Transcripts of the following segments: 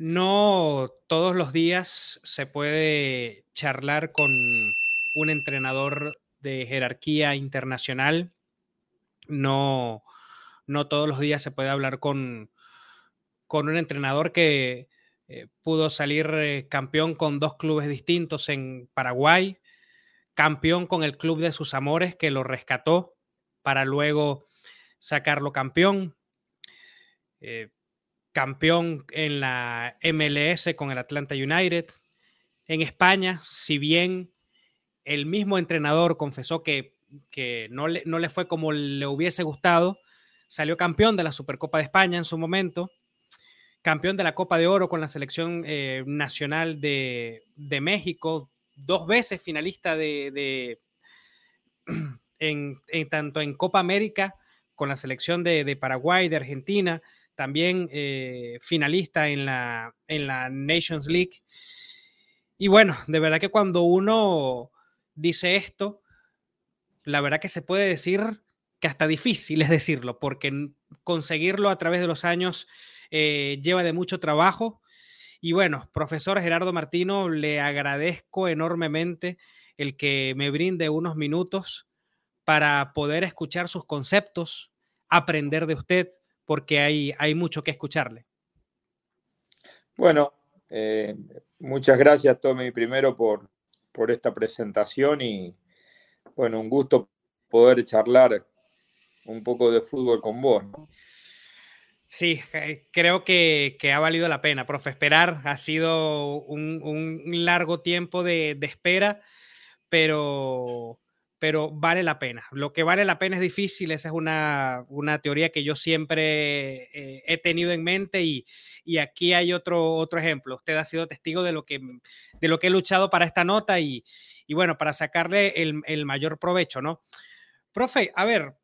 no todos los días se puede charlar con un entrenador de jerarquía internacional. No, no todos los días se puede hablar con, con un entrenador que eh, pudo salir eh, campeón con dos clubes distintos en Paraguay, campeón con el club de sus amores que lo rescató para luego sacarlo campeón. Eh, campeón en la MLS con el Atlanta United. En España, si bien el mismo entrenador confesó que, no, le, no, le, fue como le hubiese gustado, salió campeón de la Supercopa de España en su momento, campeón de la Copa de Oro con la selección eh, nacional de, México, dos veces finalista de, en, tanto en Copa América con la selección de, Paraguay, de Argentina, también eh, finalista en la, en la Nations League. Y bueno, de verdad que cuando uno dice esto, la verdad que se puede decir que hasta difícil es decirlo, porque conseguirlo a través de los años eh, lleva de mucho trabajo. Y bueno, profesor Gerardo Martino, le agradezco enormemente el que me brinde unos minutos para poder escuchar sus conceptos, aprender de usted, porque hay, hay mucho que escucharle. Bueno, eh, muchas gracias, Tommy, primero por, por esta presentación y, bueno, un gusto poder charlar un poco de fútbol con vos. Sí, creo que, ha valido la pena, profe. Esperar ha sido un, largo tiempo de, de espera, pero, pero vale la pena. Lo que vale la pena es difícil, esa es una, teoría que yo siempre eh, he tenido en mente y, aquí hay otro, otro ejemplo. Usted ha sido testigo de lo que, de lo que he luchado para esta nota y, bueno, para sacarle el, mayor provecho, ¿no? Profe, a ver,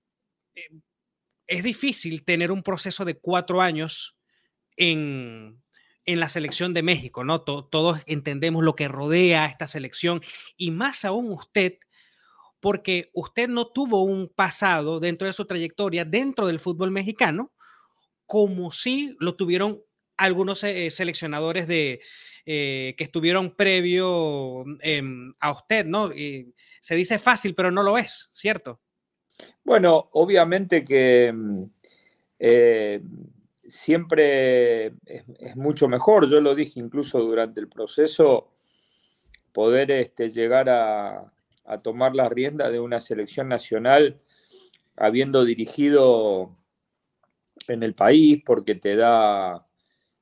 eh, es difícil tener un proceso de cuatro años en, la selección de México, ¿no? todos entendemos lo que rodea a esta selección y más aún usted porque usted no tuvo un pasado dentro de su trayectoria dentro del fútbol mexicano, como sí lo tuvieron algunos eh, seleccionadores de, eh, que estuvieron previo em, a usted, ¿no? se dice fácil, pero no lo es, ¿cierto? Bueno, obviamente que mm, eh, siempre es, mucho mejor, yo lo dije incluso durante el proceso, poder este, llegar a, a tomar la rienda de una selección nacional habiendo dirigido en el país porque te da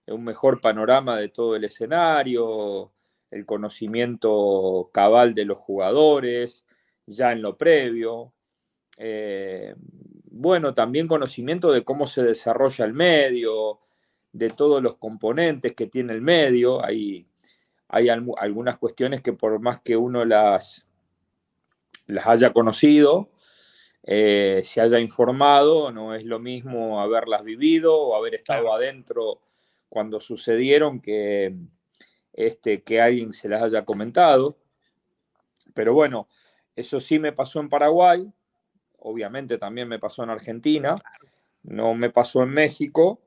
un mejor panorama de todo el escenario, el conocimiento cabal de los jugadores, ya en lo previo. Eh, bueno, también conocimiento de cómo se desarrolla el medio, de todos los componentes que tiene el medio. Hay, hay algunas cuestiones que por más que uno las, las haya conocido, eh, se haya informado, no es lo mismo haberlas vivido o haber estado adentro cuando sucedieron que, este, que alguien se las haya comentado. Pero bueno, eso sí me pasó en Paraguay, obviamente también me pasó en Argentina, no me pasó en México.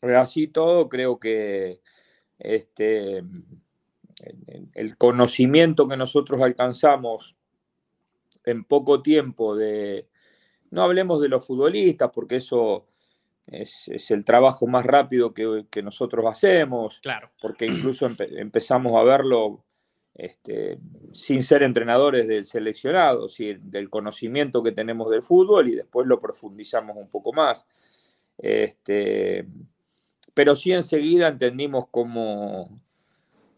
Así todo, creo que este, el conocimiento que nosotros alcanzamos en poco tiempo de, no hablemos de los futbolistas, porque eso es, el trabajo más rápido que, nosotros hacemos, claro. porque incluso empezamos a verlo este, sin ser entrenadores del seleccionado, del conocimiento que tenemos del fútbol y después lo profundizamos un poco más. Este, pero sí enseguida entendimos cómo,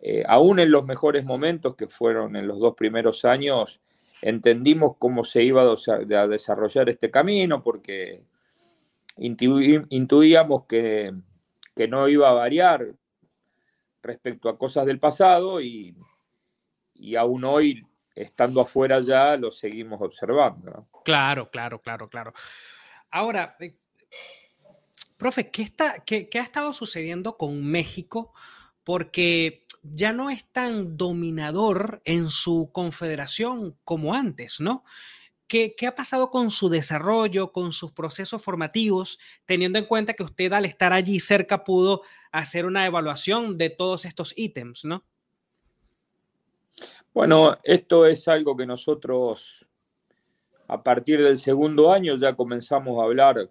eh, aún en los mejores momentos, que fueron en los dos primeros años, entendimos cómo se iba a desarrollar este camino porque intuíamos que, no iba a variar respecto a cosas del pasado y, aún hoy, estando afuera ya, lo seguimos observando. Claro, claro, claro, claro. Ahora, eh, profe, ¿qué, está, qué ha estado sucediendo con México? Porque ya no es tan dominador en su confederación como antes, ¿no? ¿qué, ha pasado con su desarrollo, con sus procesos formativos, teniendo en cuenta que usted al estar allí cerca pudo hacer una evaluación de todos estos ítems, ¿no? Bueno, esto es algo que nosotros a partir del segundo año ya comenzamos a hablar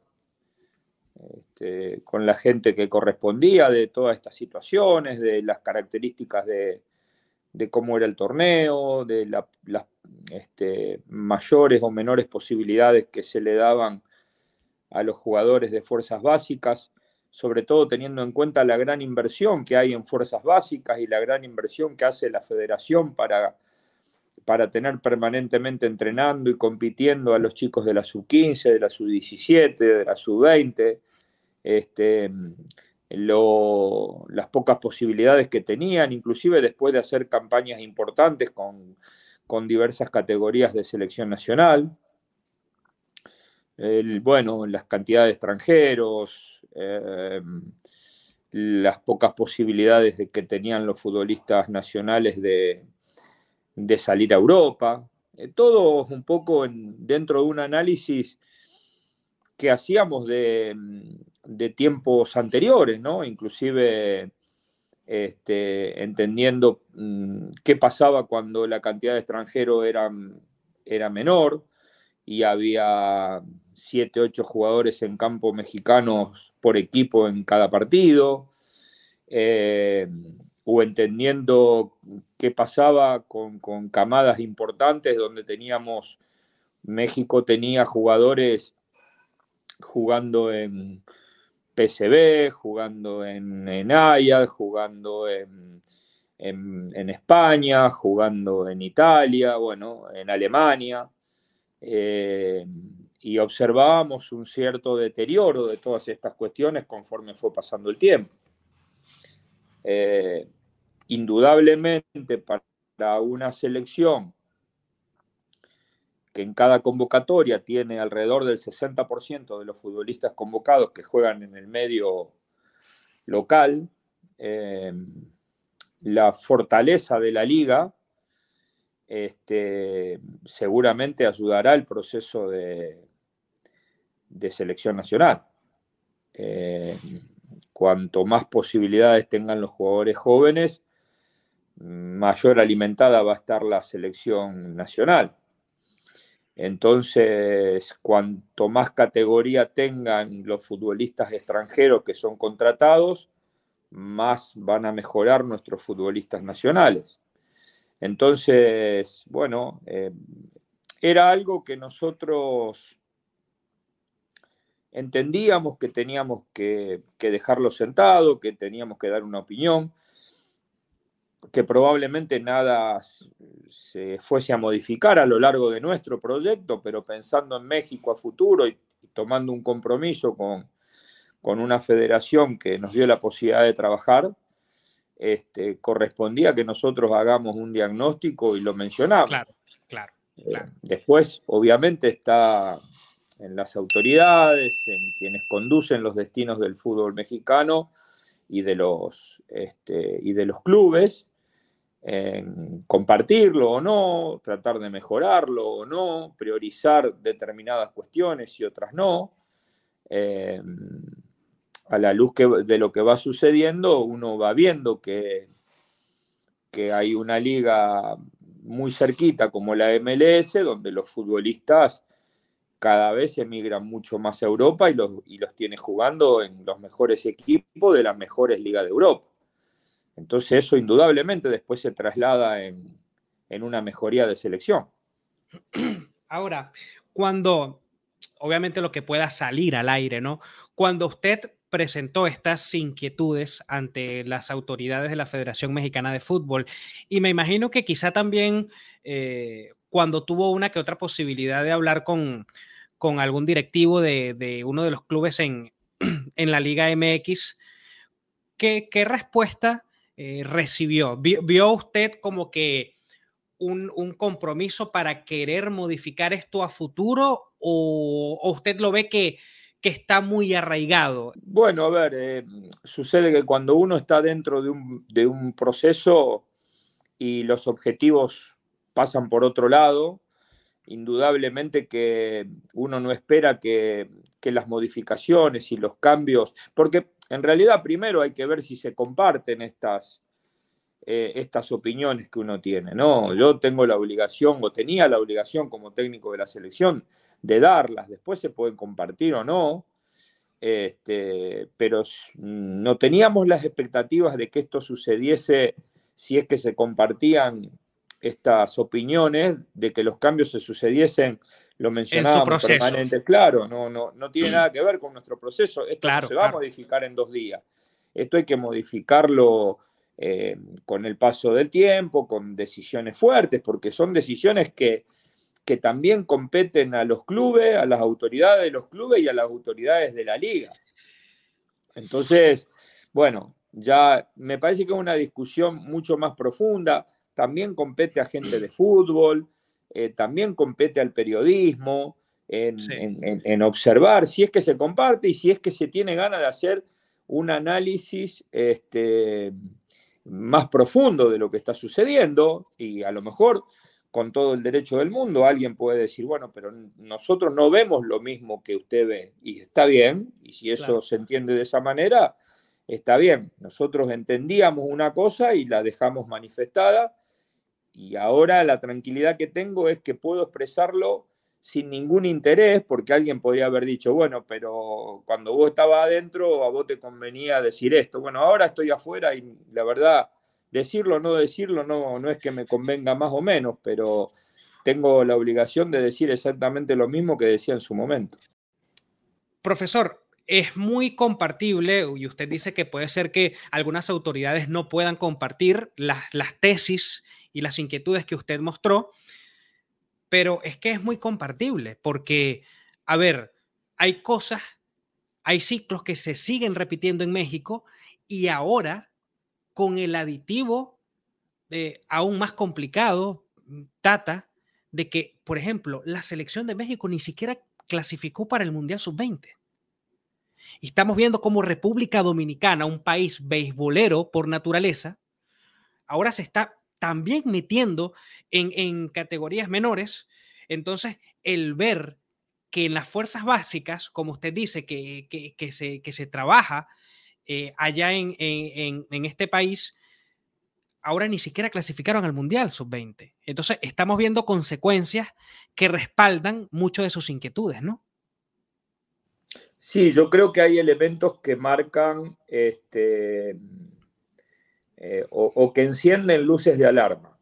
este, con la gente que correspondía de todas estas situaciones, de las características de, cómo era el torneo, de las este, mayores o menores posibilidades que se le daban a los jugadores de fuerzas básicas, sobre todo teniendo en cuenta la gran inversión que hay en fuerzas básicas y la gran inversión que hace la federación para para tener permanentemente entrenando y compitiendo a los chicos de la sub-15, de la sub-17, de la sub-20, este, las pocas posibilidades que tenían, inclusive después de hacer campañas importantes con, diversas categorías de selección nacional. bueno, las cantidades de extranjeros, eh, las pocas posibilidades de que tenían los futbolistas nacionales de, de salir a Europa, eh, todo un poco dentro de un análisis que hacíamos de, tiempos anteriores, ¿no? Inclusive este, entendiendo mm, qué pasaba cuando la cantidad de extranjeros era, era menor y había siete, ocho jugadores en campo mexicanos por equipo en cada partido. Eh, o entendiendo qué pasaba con, camadas importantes donde teníamos, México tenía jugadores jugando en PSB, jugando en, en jugando en, España, jugando en Italia, bueno, en Alemania, eh, y observábamos un cierto deterioro de todas estas cuestiones conforme fue pasando el tiempo. Eh, indudablemente para una selección que en cada convocatoria tiene alrededor del 60% de los futbolistas convocados que juegan en el medio local, eh, la fortaleza de la liga este, seguramente ayudará al proceso de, de selección nacional. Eh, cuanto más posibilidades tengan los jugadores jóvenes, mayor alimentada va a estar la selección nacional. Entonces, cuanto más categoría tengan los futbolistas extranjeros que son contratados, más van a mejorar nuestros futbolistas nacionales. Entonces, bueno, eh, era algo que nosotros entendíamos que teníamos que, que dejarlo sentado, que teníamos que dar una opinión que probablemente nada se fuese a modificar a lo largo de nuestro proyecto, pero pensando en México a futuro y, tomando un compromiso con, una federación que nos dio la posibilidad de trabajar, este, correspondía que nosotros hagamos un diagnóstico y lo mencionamos. Claro, claro, eh, después, obviamente, está en las autoridades, en quienes conducen los destinos del fútbol mexicano y de los, este, y de los clubes, en compartirlo o no, tratar de mejorarlo o no, priorizar determinadas cuestiones y otras no. Eh, a la luz de lo que va sucediendo, uno va viendo que, que hay una liga muy cerquita como la MLS, donde los futbolistas cada vez emigran mucho más a Europa y los, y los tiene jugando en los mejores equipos de las mejores ligas de Europa. Entonces eso indudablemente después se traslada en, una mejoría de selección. Ahora, cuando, obviamente lo que pueda salir al aire, ¿no? Cuando usted presentó estas inquietudes ante las autoridades de la Federación Mexicana de Fútbol, y me imagino que quizá también eh, cuando tuvo una que otra posibilidad de hablar con, con algún directivo de, uno de los clubes en, en la Liga MX, ¿qué, qué respuesta eh, recibió? ¿Vio, usted como que un, compromiso para querer modificar esto a futuro o, usted lo ve que, que, está muy arraigado? Bueno, a ver, eh, sucede que cuando uno está dentro de un, de un proceso y los objetivos pasan por otro lado, indudablemente que uno no espera que, las modificaciones y los cambios, porque en realidad primero hay que ver si se comparten estas, eh, estas opiniones que uno tiene, ¿no? Yo tengo la obligación, o tenía la obligación como técnico de la selección, de darlas, después se pueden compartir o no, este, pero no teníamos las expectativas de que esto sucediese si es que se compartían estas opiniones de que los cambios se sucediesen, lo mencionábamos permanente, claro, no, no, no tiene nada que ver con nuestro proceso, esto no se va a modificar en dos días, esto hay que modificarlo eh, con el paso del tiempo, con decisiones fuertes, porque son decisiones que, que también competen a los clubes, a las autoridades de los clubes y a las autoridades de la liga. Entonces, bueno, ya me parece que es una discusión mucho más profunda. También compete a gente de fútbol, eh, también compete al periodismo, en, observar si es que se comparte y si es que se tiene ganas de hacer un análisis este, más profundo de lo que está sucediendo y a lo mejor con todo el derecho del mundo alguien puede decir, bueno, pero nosotros no vemos lo mismo que usted ve y está bien, y si eso se entiende de esa manera, está bien. Nosotros entendíamos una cosa y la dejamos manifestada y ahora la tranquilidad que tengo es que puedo expresarlo sin ningún interés, porque alguien podría haber dicho, bueno, pero cuando vos estabas adentro, a vos te convenía decir esto. Bueno, ahora estoy afuera y la verdad, decirlo o no decirlo no, no es que me convenga más o menos, pero tengo la obligación de decir exactamente lo mismo que decía en su momento. Profesor, es muy compartible y usted dice que puede ser que algunas autoridades no puedan compartir las, las tesis y las inquietudes que usted mostró, pero es que es muy compartible porque, a ver, hay cosas, hay ciclos que se siguen repitiendo en México y ahora con el aditivo eh, aún más complicado, Tata, de que, por ejemplo, la selección de México ni siquiera clasificó para el Mundial Sub-20. Y estamos viendo como República Dominicana, un país beisbolero por naturaleza, ahora se está también metiendo en, categorías menores. Entonces, el ver que en las fuerzas básicas, como usted dice, que, que, se, que se, trabaja eh, allá en, en, este país, ahora ni siquiera clasificaron al Mundial Sub-20. Entonces, estamos viendo consecuencias que respaldan mucho de sus inquietudes, ¿no? Sí, yo creo que hay elementos que marcan este, eh, o, que encienden luces de alarma.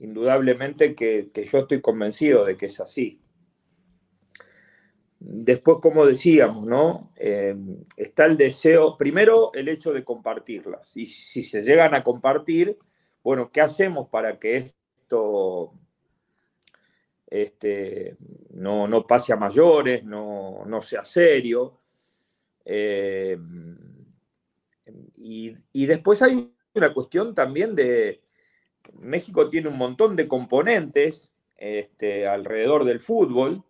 Indudablemente que, yo estoy convencido de que es así. Después, como decíamos, ¿no? Eh, está el deseo, primero el hecho de compartirlas. Y si se llegan a compartir, bueno, ¿qué hacemos para que esto este, no, pase a mayores, no, sea serio? Eh, y, y, después hay una cuestión también de, México tiene un montón de componentes este, alrededor del fútbol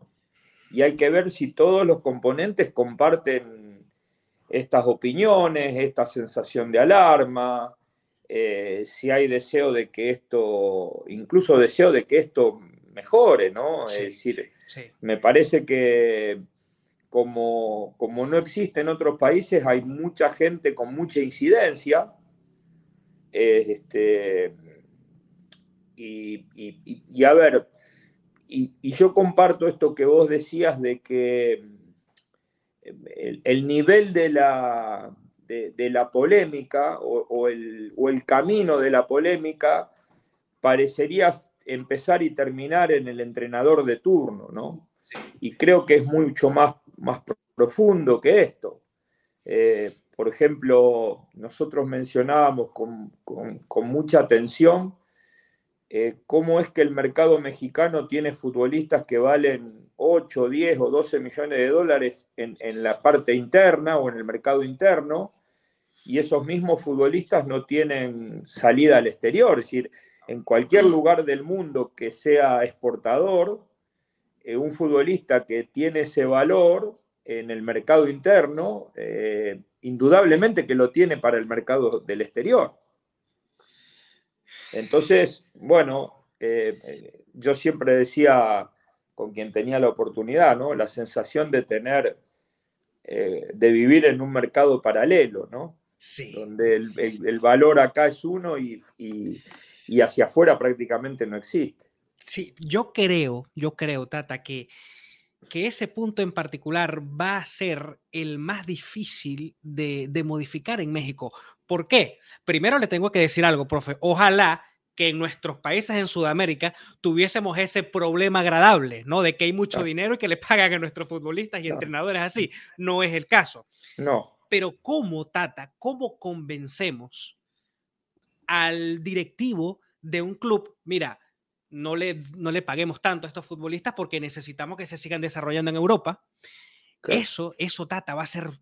y hay que ver si todos los componentes comparten estas opiniones, esta sensación de alarma, eh, si hay deseo de que esto, incluso deseo de que esto mejore, ¿no? es decir, me parece que como, como no existe en otros países, hay mucha gente con mucha incidencia este, y, a ver, y, yo comparto esto que vos decías de que el, nivel de la, de, la polémica o, el, camino de la polémica parecería empezar y terminar en el entrenador de turno, ¿no? Y creo que es mucho más, más profundo que esto. Eh, por ejemplo, nosotros mencionábamos con, mucha atención eh, cómo es que el mercado mexicano tiene futbolistas que valen 8, 10 o 12 millones de dólares en, la parte interna o en el mercado interno, y esos mismos futbolistas no tienen salida al exterior. Es decir, en cualquier lugar del mundo que sea exportador, eh, un futbolista que tiene ese valor en el mercado interno, eh, indudablemente que lo tiene para el mercado del exterior. Entonces, bueno, eh, yo siempre decía con quien tenía la oportunidad, ¿no? La sensación de tener, eh, de vivir en un mercado paralelo, ¿no? Sí. Donde el, valor acá es uno y, y, hacia afuera prácticamente no existe. Sí, yo creo, yo creo, Tata, que, que ese punto en particular va a ser el más difícil de, de modificar en México. ¿Por qué? Primero le tengo que decir algo, profe. Ojalá que en nuestros países en Sudamérica tuviésemos ese problema agradable, ¿no? De que hay mucho dinero y que le pagan a nuestros futbolistas y entrenadores así. No es el caso. No. Pero ¿cómo, Tata, cómo convencemos al directivo de un club? Mira, no le, no le paguemos tanto a estos futbolistas porque necesitamos que se sigan desarrollando en Europa. Eso, eso, Tata, va a ser,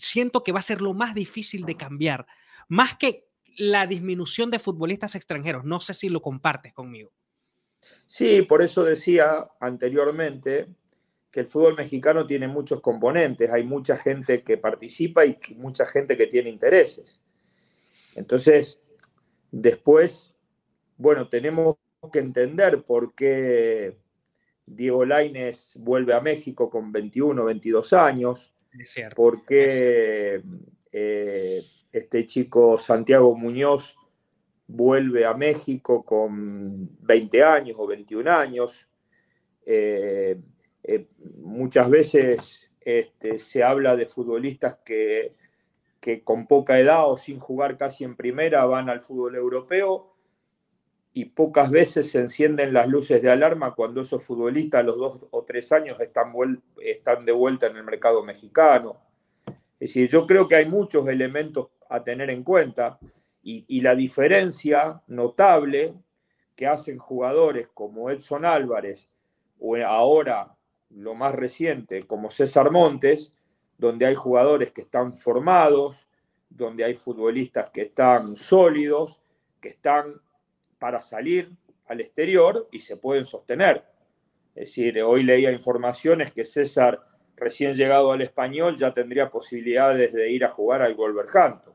siento que va a ser lo más difícil de cambiar. Más que la disminución de futbolistas extranjeros. No sé si lo compartes conmigo. Sí, por eso decía anteriormente que el fútbol mexicano tiene muchos componentes, hay mucha gente que participa y mucha gente que tiene intereses. Entonces, después, bueno, tenemos que entender por qué Diego Laines vuelve a México con 21, 22 años, por qué eh, este chico Santiago Muñoz vuelve a México con 20 años o 21 años. Eh, eh, muchas veces este, se habla de futbolistas que, que, con poca edad o sin jugar casi en primera van al fútbol europeo y pocas veces se encienden las luces de alarma cuando esos futbolistas a los dos o tres años están, están de vuelta en el mercado mexicano. Es decir, yo creo que hay muchos elementos a tener en cuenta y, la diferencia notable que hacen jugadores como Edson Álvarez o ahora lo más reciente como César Montes, donde hay jugadores que están formados, donde hay futbolistas que están sólidos, que están para salir al exterior y se pueden sostener. Es decir, hoy leía informaciones que César, recién llegado al español, ya tendría posibilidades de ir a jugar al Wolverhampton.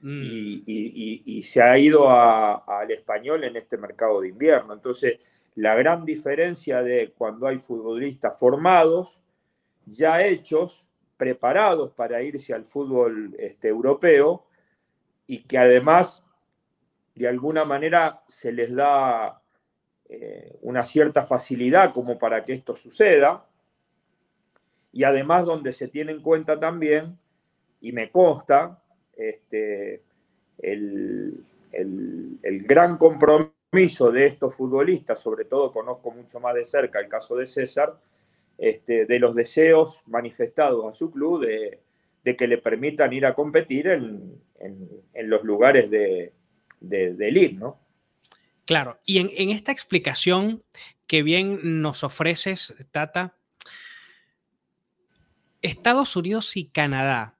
Mm. y, se ha ido al español en este mercado de invierno. Entonces, la gran diferencia de cuando hay futbolistas formados, ya hechos, preparados para irse al fútbol este, europeo y que además de alguna manera se les da eh, una cierta facilidad como para que esto suceda. Y además donde se tiene en cuenta también, y me consta, este, el, gran compromiso de estos futbolistas, sobre todo conozco mucho más de cerca el caso de César, este, de los deseos manifestados a su club de, que le permitan ir a competir en, los lugares de, de, ¿no? Claro, y en, esta explicación que bien nos ofreces, Tata, Estados Unidos y Canadá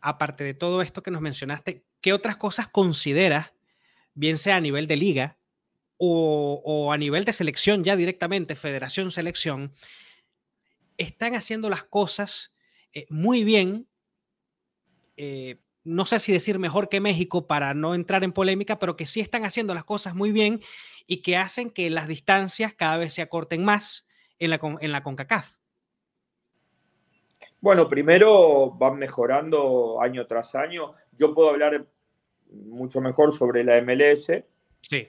aparte de todo esto que nos mencionaste, ¿qué otras cosas consideras, bien sea a nivel de liga o, a nivel de selección ya directamente, federación, selección, están haciendo las cosas eh, muy bien? Eh, no sé si decir mejor que México para no entrar en polémica, pero que sí están haciendo las cosas muy bien y que hacen que las distancias cada vez se acorten más en la, en la CONCACAF. Bueno, primero van mejorando año tras año. Yo puedo hablar mucho mejor sobre la MLS. Sí.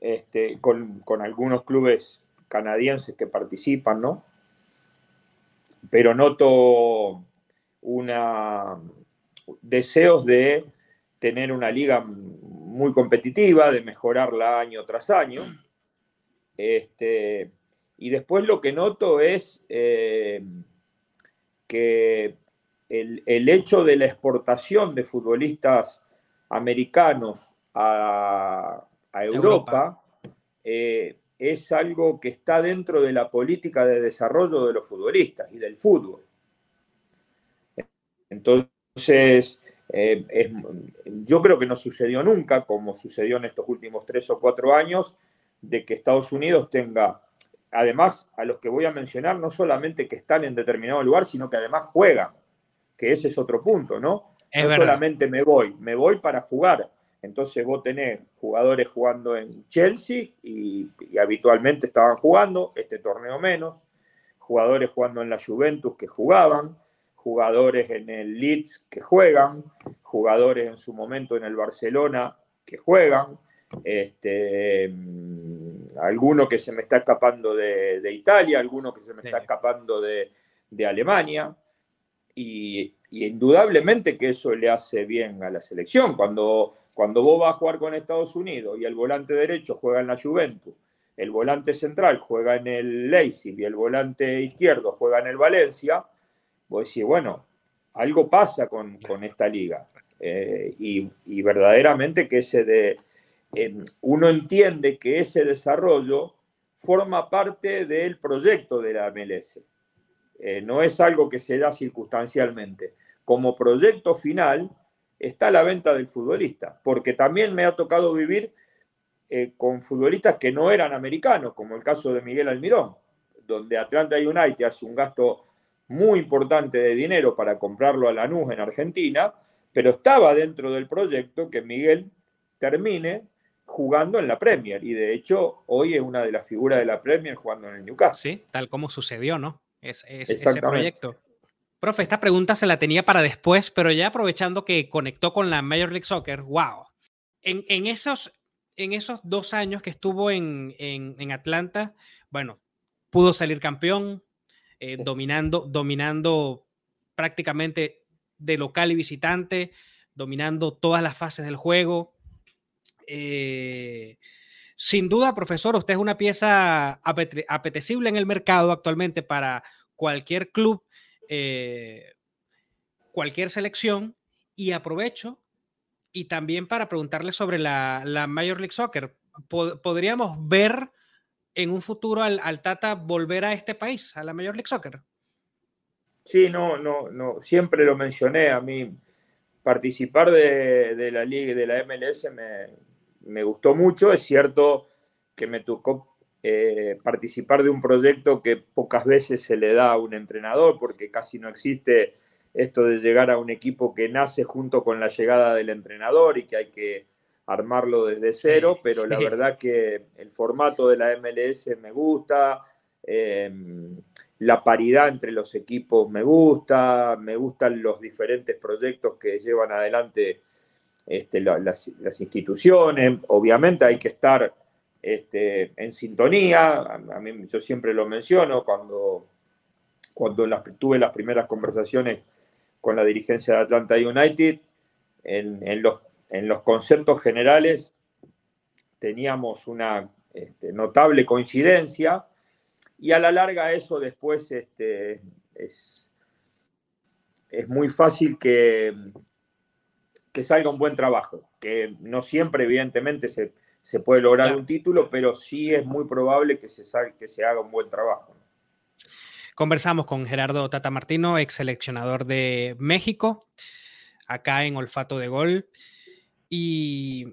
Este, con, algunos clubes canadienses que participan, ¿no? Pero noto una deseos de tener una liga muy competitiva, de mejorarla año tras año. Este, y después lo que noto es eh, que el, hecho de la exportación de futbolistas americanos a, Europa, eh, es algo que está dentro de la política de desarrollo de los futbolistas y del fútbol. Entonces, eh, yo creo que no sucedió nunca, como sucedió en estos últimos tres o cuatro años, de que Estados Unidos tenga además, a los que voy a mencionar, no solamente que están en determinado lugar, sino que además juegan, que ese es otro punto, ¿no? no solamente me voy, me voy para jugar. Entonces vos tenés jugadores jugando en Chelsea y, habitualmente estaban jugando, este torneo menos, jugadores jugando en la Juventus que jugaban, jugadores en el Leeds que juegan, jugadores en su momento en el Barcelona que juegan, este, mm, alguno que se me está escapando de, Italia, alguno que se me está escapando de, Alemania, y, indudablemente que eso le hace bien a la selección. Cuando, cuando vos vas a jugar con Estados Unidos y el volante derecho juega en la Juventus, el volante central juega en el Leipzig y el volante izquierdo juega en el Valencia, vos decís, bueno, algo pasa con, esta liga. Eh, y, verdaderamente que ese de, uno entiende que ese desarrollo forma parte del proyecto de la MLS. Eh, no es algo que se da circunstancialmente. Como proyecto final está la venta del futbolista, porque también me ha tocado vivir eh, con futbolistas que no eran americanos, como el caso de Miguel Almirón, donde Atlanta United hace un gasto muy importante de dinero para comprarlo a Lanús en Argentina, pero estaba dentro del proyecto que Miguel termine jugando en la Premier. Y de hecho, hoy es una de las figuras de la Premier jugando en el Newcastle. Sí, tal como sucedió, ¿no? Es, ese proyecto. Profe, esta pregunta se la tenía para después, pero ya aprovechando que conectó con la Major League Soccer, wow. En, esos, en esos dos años que estuvo en, Atlanta, bueno, pudo salir campeón, eh, dominando, dominando prácticamente de local y visitante, dominando todas las fases del juego, eh, sin duda, profesor, usted es una pieza apetecible en el mercado actualmente para cualquier club, eh, cualquier selección, y aprovecho y también para preguntarle sobre la, Major League Soccer. ¿Podríamos ver en un futuro al, Tata volver a este país, a la Major League Soccer? Sí, no, no, no, siempre lo mencioné. A mí participar de, la liga de la MLS me, me gustó mucho. Es cierto que me tocó eh, participar de un proyecto que pocas veces se le da a un entrenador, porque casi no existe esto de llegar a un equipo que nace junto con la llegada del entrenador y que hay que armarlo desde cero, pero la verdad que el formato de la MLS me gusta, em, la paridad entre los equipos me gusta, me gustan los diferentes proyectos que llevan adelante este, las, instituciones, obviamente hay que estar este, en sintonía, a, mí, yo siempre lo menciono cuando, cuando tuve las primeras conversaciones con la dirigencia de Atlanta United, en, los, en los, conceptos generales teníamos una este, notable coincidencia y a la larga eso después es, es muy fácil que, que salga un buen trabajo, que no siempre evidentemente se, puede lograr un título, pero sí es muy probable que se, que se haga un buen trabajo. Conversamos con Gerardo Tata Martino, ex seleccionador de México, acá en Olfato de Gol. Y,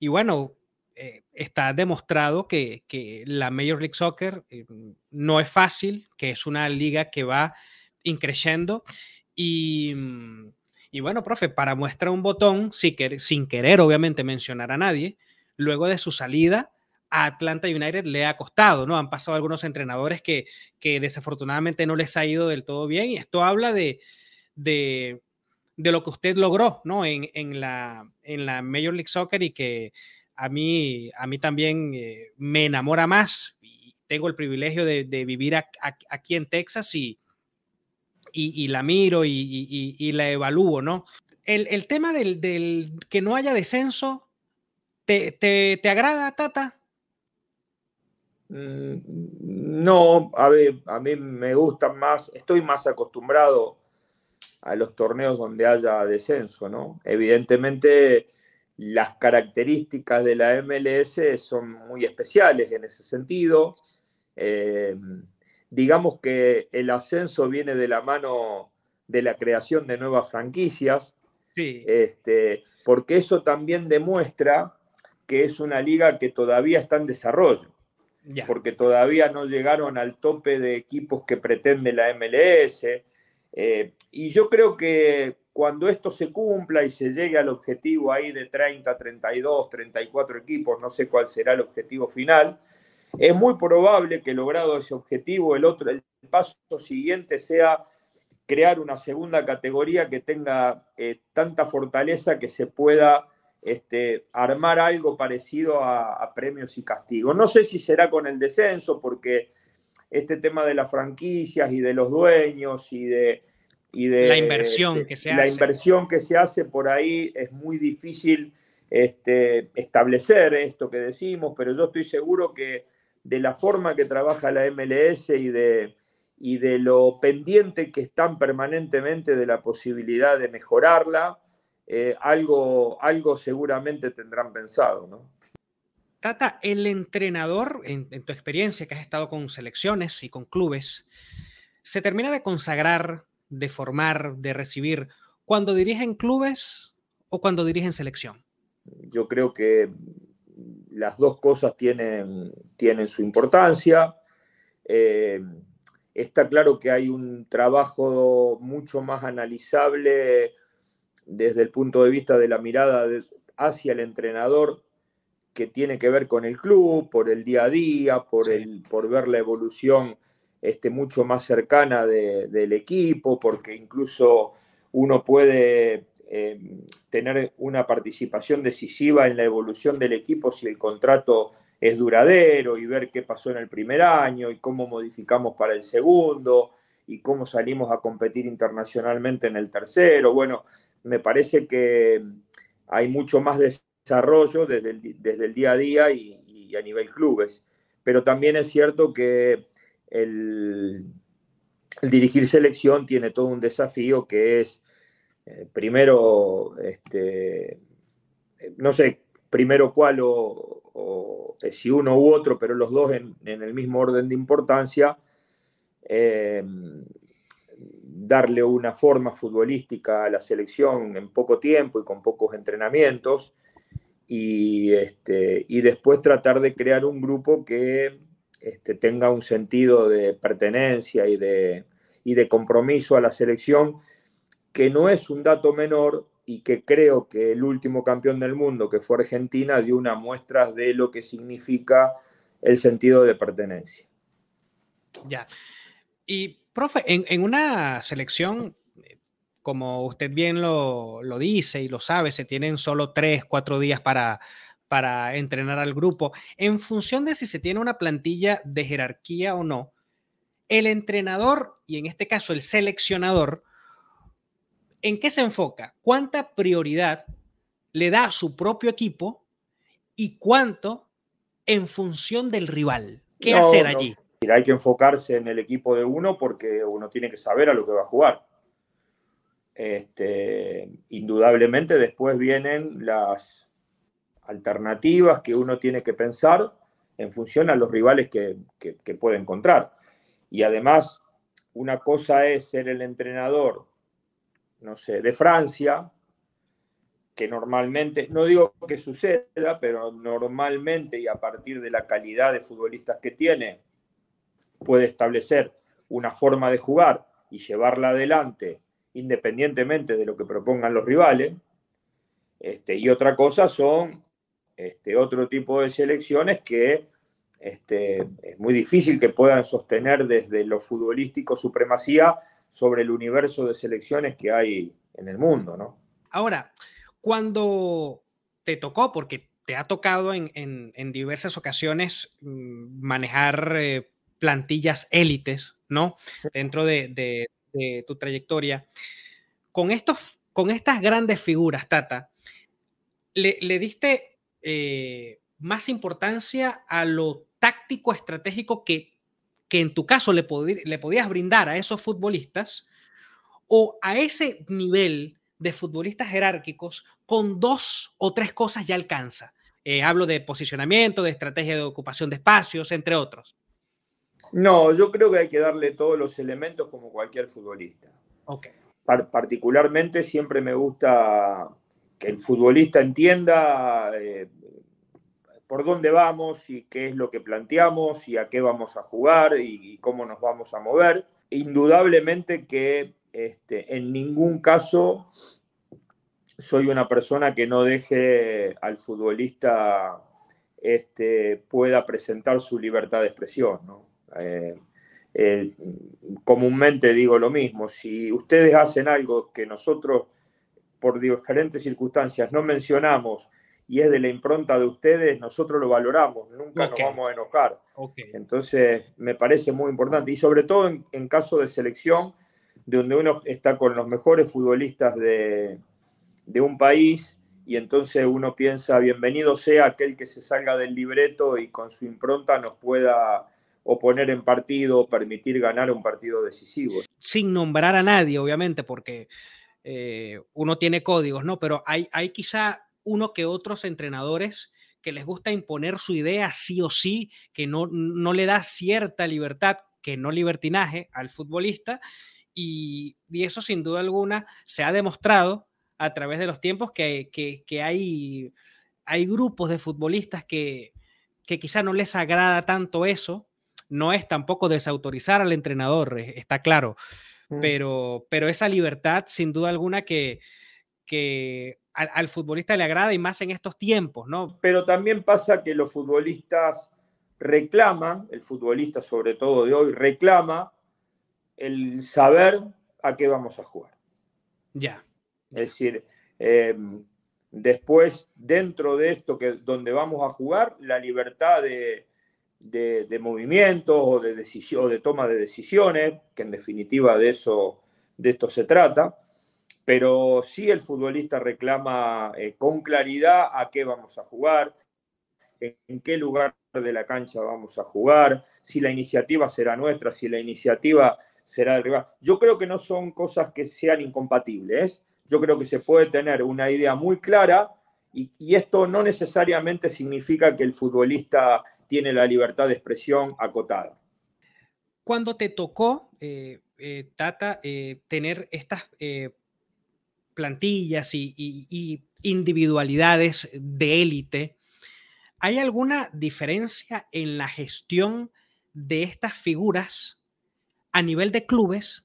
bueno, eh, está demostrado que, la Major League Soccer eh, no es fácil, que es una liga que va increciendo y mm, y bueno, profe, para muestra un botón, sin querer obviamente mencionar a nadie, luego de su salida a Atlanta United le ha costado, ¿no? Han pasado algunos entrenadores que, desafortunadamente no les ha ido del todo bien y esto habla de, de lo que usted logró, ¿no? En, en, la, en la Major League Soccer y que a mí, a mí también eh, me enamora más y tengo el privilegio de, de vivir aquí en Texas y, y, la miro y, la evalúo, ¿no? El, tema del, que no haya descenso, ¿te, agrada, Tata? Mm, no, a a mí me gusta más, estoy más acostumbrado a los torneos donde haya descenso, ¿no? Evidentemente las características de la MLS son muy especiales en ese sentido. Eh, digamos que el ascenso viene de la mano de la creación de nuevas franquicias, este, porque eso también demuestra que es una liga que todavía está en desarrollo, porque todavía no llegaron al tope de equipos que pretende la MLS. Eh, y yo creo que cuando esto se cumpla y se llegue al objetivo ahí de 30, 32, 34 equipos, no sé cuál será el objetivo final, es muy probable que logrado ese objetivo, el otro, el paso siguiente sea crear una segunda categoría que tenga eh, tanta fortaleza que se pueda este, armar algo parecido a, premios y castigos. No sé si será con el descenso, porque este tema de las franquicias y de los dueños y de, y de la inversión que se la hace. inversión que se hace por ahí es muy difícil este, establecer esto que decimos, pero yo estoy seguro que de la forma que trabaja la MLS y de, y de lo pendiente que están permanentemente de la posibilidad de mejorarla, eh, algo, algo seguramente tendrán pensado, ¿no? Tata, el entrenador, en, tu experiencia que has estado con selecciones y con clubes, se termina de consagrar, de formar, de recibir, cuando dirigen clubes o cuando dirigen selección? Yo creo que las dos cosas tienen, tienen su importancia. Eh, está claro que hay un trabajo mucho más analizable desde el punto de vista de la mirada hacia el entrenador que tiene que ver con el club, por el día a día, por, el, por ver la evolución este, mucho más cercana del equipo, porque incluso uno puede eh, tener una participación decisiva en la evolución del equipo si el contrato es duradero y ver qué pasó en el primer año y cómo modificamos para el segundo y cómo salimos a competir internacionalmente en el tercero. Bueno, me parece que hay mucho más desarrollo desde el, desde el día a día y, a nivel clubes. Pero también es cierto que el, dirigir selección tiene todo un desafío que es, eh, primero, este, no sé, primero cuál o, eh, si uno u otro, pero los dos en, el mismo orden de importancia, eh, darle una forma futbolística a la selección en poco tiempo y con pocos entrenamientos, y, este, y después tratar de crear un grupo que este, tenga un sentido de pertenencia y de, y de compromiso a la selección, que no es un dato menor y que creo que el último campeón del mundo, que fue Argentina, dio una muestra de lo que significa el sentido de pertenencia. Ya. Y, profe, en, una selección, como usted bien lo, dice y lo sabe, se tienen solo tres, cuatro días para, para entrenar al grupo. En función de si se tiene una plantilla de jerarquía o no, el entrenador, y en este caso el seleccionador, ¿en qué se enfoca? ¿Cuánta prioridad le da a su propio equipo y cuánto en función del rival? ¿Qué hacer allí? Hay que enfocarse en el equipo de uno porque uno tiene que saber a lo que va a jugar. Este, indudablemente después vienen las alternativas que uno tiene que pensar en función a los rivales que, que puede encontrar. Y además, una cosa es ser el entrenador no sé, de Francia, que normalmente, no digo que suceda, pero normalmente y a partir de la calidad de futbolistas que tiene, puede establecer una forma de jugar y llevarla adelante independientemente de lo que propongan los rivales. Este, y otra cosa son este, otro tipo de selecciones que este, es muy difícil que puedan sostener desde lo futbolístico supremacía sobre el universo de selecciones que hay en el mundo, ¿no? Ahora, cuando te tocó, porque te ha tocado en, diversas ocasiones mm, manejar eh, plantillas élites, ¿no? Dentro de, tu trayectoria. Con, estos, con estas grandes figuras, Tata, le, diste eh, más importancia a lo táctico estratégico que que en tu caso le, le podías brindar a esos futbolistas o a ese nivel de futbolistas jerárquicos con dos o tres cosas ya alcanza. Eh, hablo de posicionamiento, de estrategia de ocupación de espacios, entre otros. No, yo creo que hay que darle todos los elementos como cualquier futbolista. Okay. particularmente siempre me gusta que el futbolista entienda eh, por dónde vamos y qué es lo que planteamos y a qué vamos a jugar y, cómo nos vamos a mover. Indudablemente que este, en ningún caso soy una persona que no deje al futbolista este, pueda presentar su libertad de expresión. Eh, eh, comúnmente digo lo mismo, si ustedes hacen algo que nosotros por diferentes circunstancias no mencionamos y es de la impronta de ustedes, nosotros lo valoramos, nunca nos vamos a enojar. Entonces, me parece muy importante. Y sobre todo en, caso de selección, donde uno está con los mejores futbolistas de, de un país y entonces uno piensa, bienvenido sea aquel que se salga del libreto y con su impronta nos pueda o poner en partido o permitir ganar un partido decisivo. Sin nombrar a nadie, obviamente, porque eh, uno tiene códigos, ¿no? Pero hay, hay quizá uno que otros entrenadores que les gusta imponer su idea sí o sí, que no, no le da cierta libertad, que no libertinaje al futbolista, y, y eso sin duda alguna se ha demostrado a través de los tiempos que, hay, hay grupos de futbolistas que, que quizá no les agrada tanto eso. No es tampoco desautorizar al entrenador, eh, está claro, mm. pero, pero esa libertad, sin duda alguna, que, que al, futbolista le agrada y más en estos tiempos, ¿no? Pero también pasa que los futbolistas reclaman, el futbolista sobre todo de hoy, reclama el saber a qué vamos a jugar. Ya. Es decir, em, después, dentro de esto que, donde vamos a jugar, la libertad de, de, movimientos o de, decisión, de toma de decisiones, que en definitiva de, eso, de esto se trata, pero sí el futbolista reclama eh, con claridad a qué vamos a jugar, en, qué lugar de la cancha vamos a jugar, si la iniciativa será nuestra, si la iniciativa será del rival. Yo creo que no son cosas que sean incompatibles yo creo que se puede tener una idea muy clara y, esto no necesariamente significa que el futbolista tiene la libertad de expresión acotada. Cuando te tocó, eh, eh, Tata, eh, tener estas plantillas y, individualidades de élite, ¿hay alguna diferencia en la gestión de estas figuras a nivel de clubes,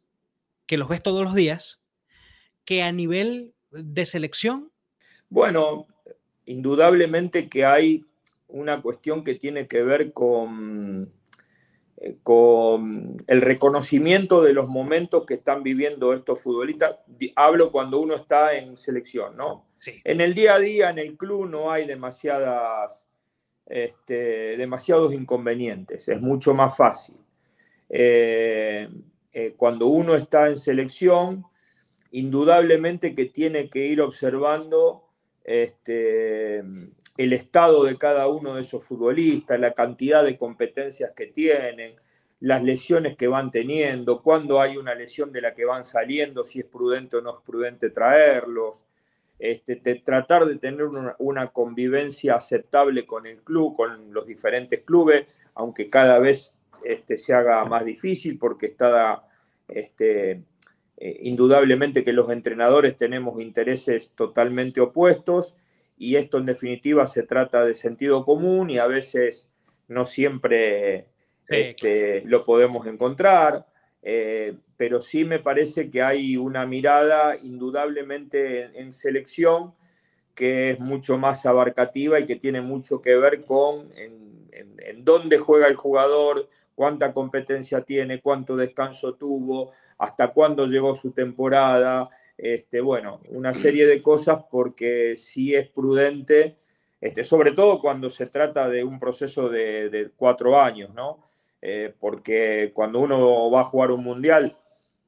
que los ves todos los días, que a nivel de selección? Bueno, indudablemente que hay una cuestión que tiene que ver con, eh, con el reconocimiento de los momentos que están viviendo estos futbolistas. Hablo cuando uno está en selección, ¿no? En el día a día, en el club, no hay demasiadas, este, demasiados inconvenientes, es mucho más fácil. Eh, eh, cuando uno está en selección, indudablemente que tiene que ir observando este, el estado de cada uno de esos futbolistas, la cantidad de competencias que tienen, las lesiones que van teniendo, cuando hay una lesión de la que van saliendo, si es prudente o no es prudente traerlos, este, tratar de tener una, convivencia aceptable con el club, con los diferentes clubes, aunque cada vez este, se haga más difícil porque está este, eh, indudablemente que los entrenadores tenemos intereses totalmente opuestos y esto en definitiva se trata de sentido común y a veces no siempre este, lo podemos encontrar, eh, pero sí me parece que hay una mirada indudablemente en, selección que es mucho más abarcativa y que tiene mucho que ver con en dónde juega el jugador, cuánta competencia tiene, cuánto descanso tuvo, hasta cuándo llegó su temporada, este, bueno, una serie de cosas porque sí es prudente, este, sobre todo cuando se trata de un proceso de, cuatro años, ¿no? Eh, porque cuando uno va a jugar un mundial,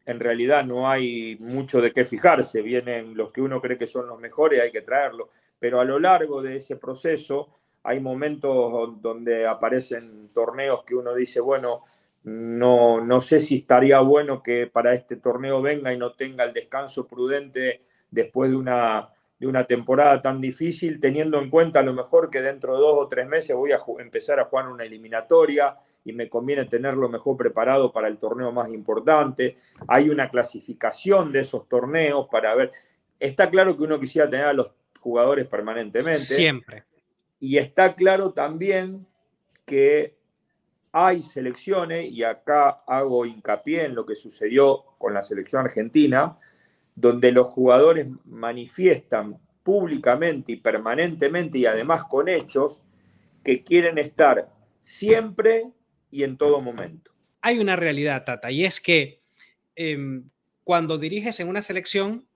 en realidad no hay mucho de qué fijarse, vienen los que uno cree que son los mejores, hay que traerlos, pero a lo largo de ese proceso hay momentos donde aparecen torneos que uno dice, bueno, no, no sé si estaría bueno que para este torneo venga y no tenga el descanso prudente después de una, de una temporada tan difícil, teniendo en cuenta a lo mejor que dentro de dos o tres meses voy a empezar a jugar una eliminatoria y me conviene tenerlo mejor preparado para el torneo más importante. Hay una clasificación de esos torneos para ver. Está claro que uno quisiera tener a los jugadores permanentemente. Siempre. Y está claro también que hay selecciones, y acá hago hincapié en lo que sucedió con la selección argentina, donde los jugadores manifiestan públicamente y permanentemente y además con hechos que quieren estar siempre y en todo momento. Hay una realidad, Tata, y es que em, cuando diriges en una selección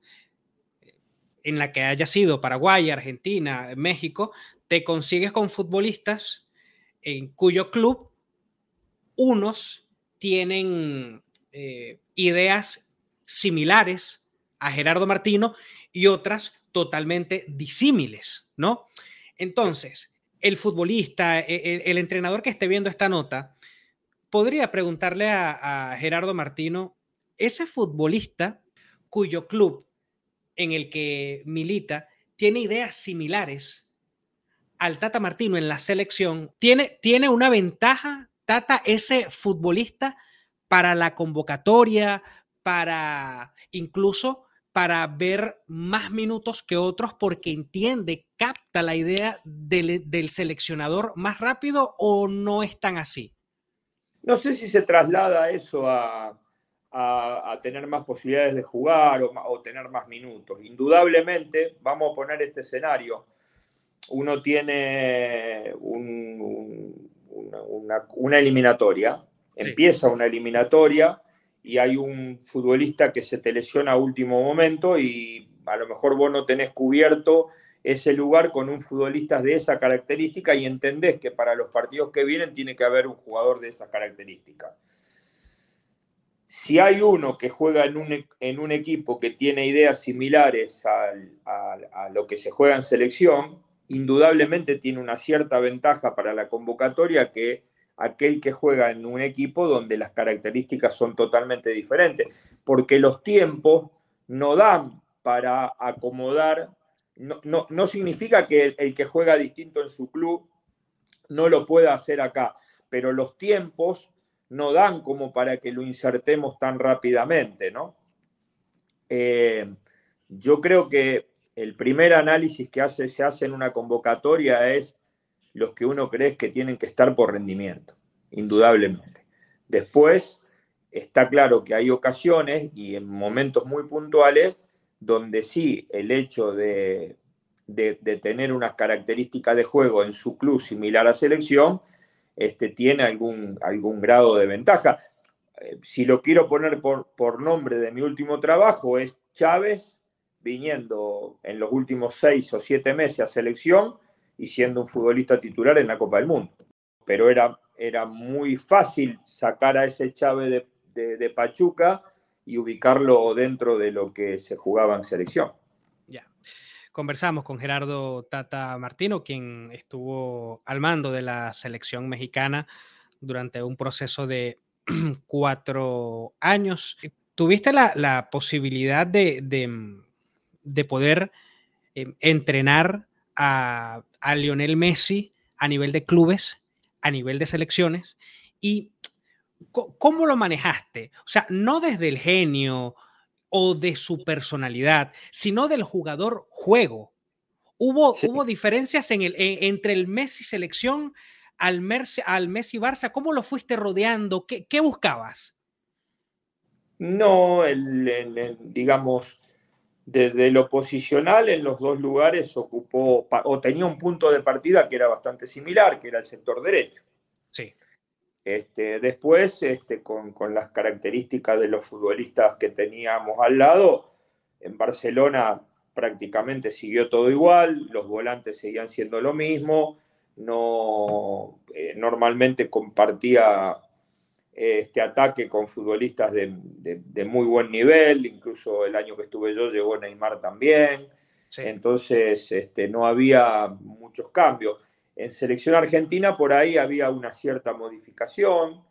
en la que haya sido Paraguay, Argentina, México, te consigues con futbolistas en cuyo club unos tienen eh, ideas similares a Gerardo Martino y otras totalmente disímiles, ¿no? Entonces, el futbolista, e, el, entrenador que esté viendo esta nota, podría preguntarle a, Gerardo Martino, ese futbolista cuyo club en el que milita tiene ideas similares al Tata Martino en la selección, tiene, tiene una ventaja, Tata, ese futbolista para la convocatoria, para incluso para ver más minutos que otros porque entiende, capta la idea del, seleccionador más rápido o no es tan así? No sé si se traslada eso a, tener más posibilidades de jugar o, tener más minutos. Indudablemente, vamos a poner este escenario. Uno tiene una, eliminatoria, empieza una eliminatoria y hay un futbolista que se te lesiona a último momento y a lo mejor vos no tenés cubierto ese lugar con un futbolista de esa característica y entendés que para los partidos que vienen tiene que haber un jugador de esa característica. Si hay uno que juega en un, en un equipo que tiene ideas similares a lo que se juega en selección, indudablemente tiene una cierta ventaja para la convocatoria que aquel que juega en un equipo donde las características son totalmente diferentes, porque los tiempos no dan para acomodar, no, significa que el, que juega distinto en su club no lo pueda hacer acá, pero los tiempos no dan como para que lo insertemos tan rápidamente, ¿no? Eh, yo creo que el primer análisis que hace, se hace en una convocatoria es los que uno cree que tienen que estar por rendimiento, indudablemente. Después, está claro que hay ocasiones y en momentos muy puntuales donde sí el hecho de, tener unas características de juego en su club similar a selección, este, tiene algún, grado de ventaja. Eh, si lo quiero poner por nombre de mi último trabajo, es Chávez viniendo en los últimos seis o siete meses a selección y siendo un futbolista titular en la Copa del Mundo. Pero era, era muy fácil sacar a ese Chávez de, Pachuca y ubicarlo dentro de lo que se jugaba en selección. Ya. Conversamos con Gerardo Tata Martino, quien estuvo al mando de la selección mexicana durante un proceso de cuatro años. ¿Tuviste la, posibilidad de, de, poder eh, entrenar a, a Lionel Messi a nivel de clubes, a nivel de selecciones. ¿Y cómo lo manejaste? O sea, no desde el genio o de su personalidad, sino del jugador juego. ¿Hubo, ¿hubo diferencias en el, entre el Messi selección al, al Messi Barça? ¿Cómo lo fuiste rodeando? ¿Qué, qué buscabas? No, el, digamos, desde lo posicional en los dos lugares ocupó o tenía un punto de partida que era bastante similar, que era el sector derecho. Sí. Este, después, este, con, las características de los futbolistas que teníamos al lado, en Barcelona prácticamente siguió todo igual, los volantes seguían siendo lo mismo, no, eh, normalmente compartía este ataque con futbolistas de, muy buen nivel, incluso el año que estuve yo llegó Neymar también, entonces este, no había muchos cambios. En selección argentina por ahí había una cierta modificación,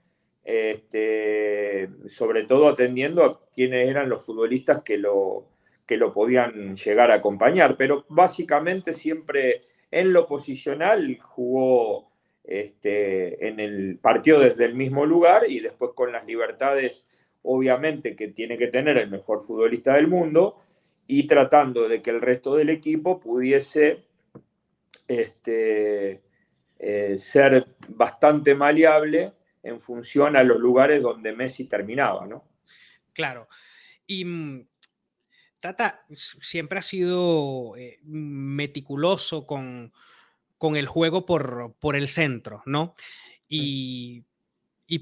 este, sobre todo atendiendo a quienes eran los futbolistas que lo, que lo podían llegar a acompañar, pero básicamente siempre en lo posicional jugó este, en el partido desde el mismo lugar y después con las libertades, obviamente, que tiene que tener el mejor futbolista del mundo y tratando de que el resto del equipo pudiese este, eh, ser bastante maleable en función a los lugares donde Messi terminaba, ¿no? Claro. Y mm, Tata siempre ha sido eh, meticuloso con, el juego por, por, el centro, ¿no? Y,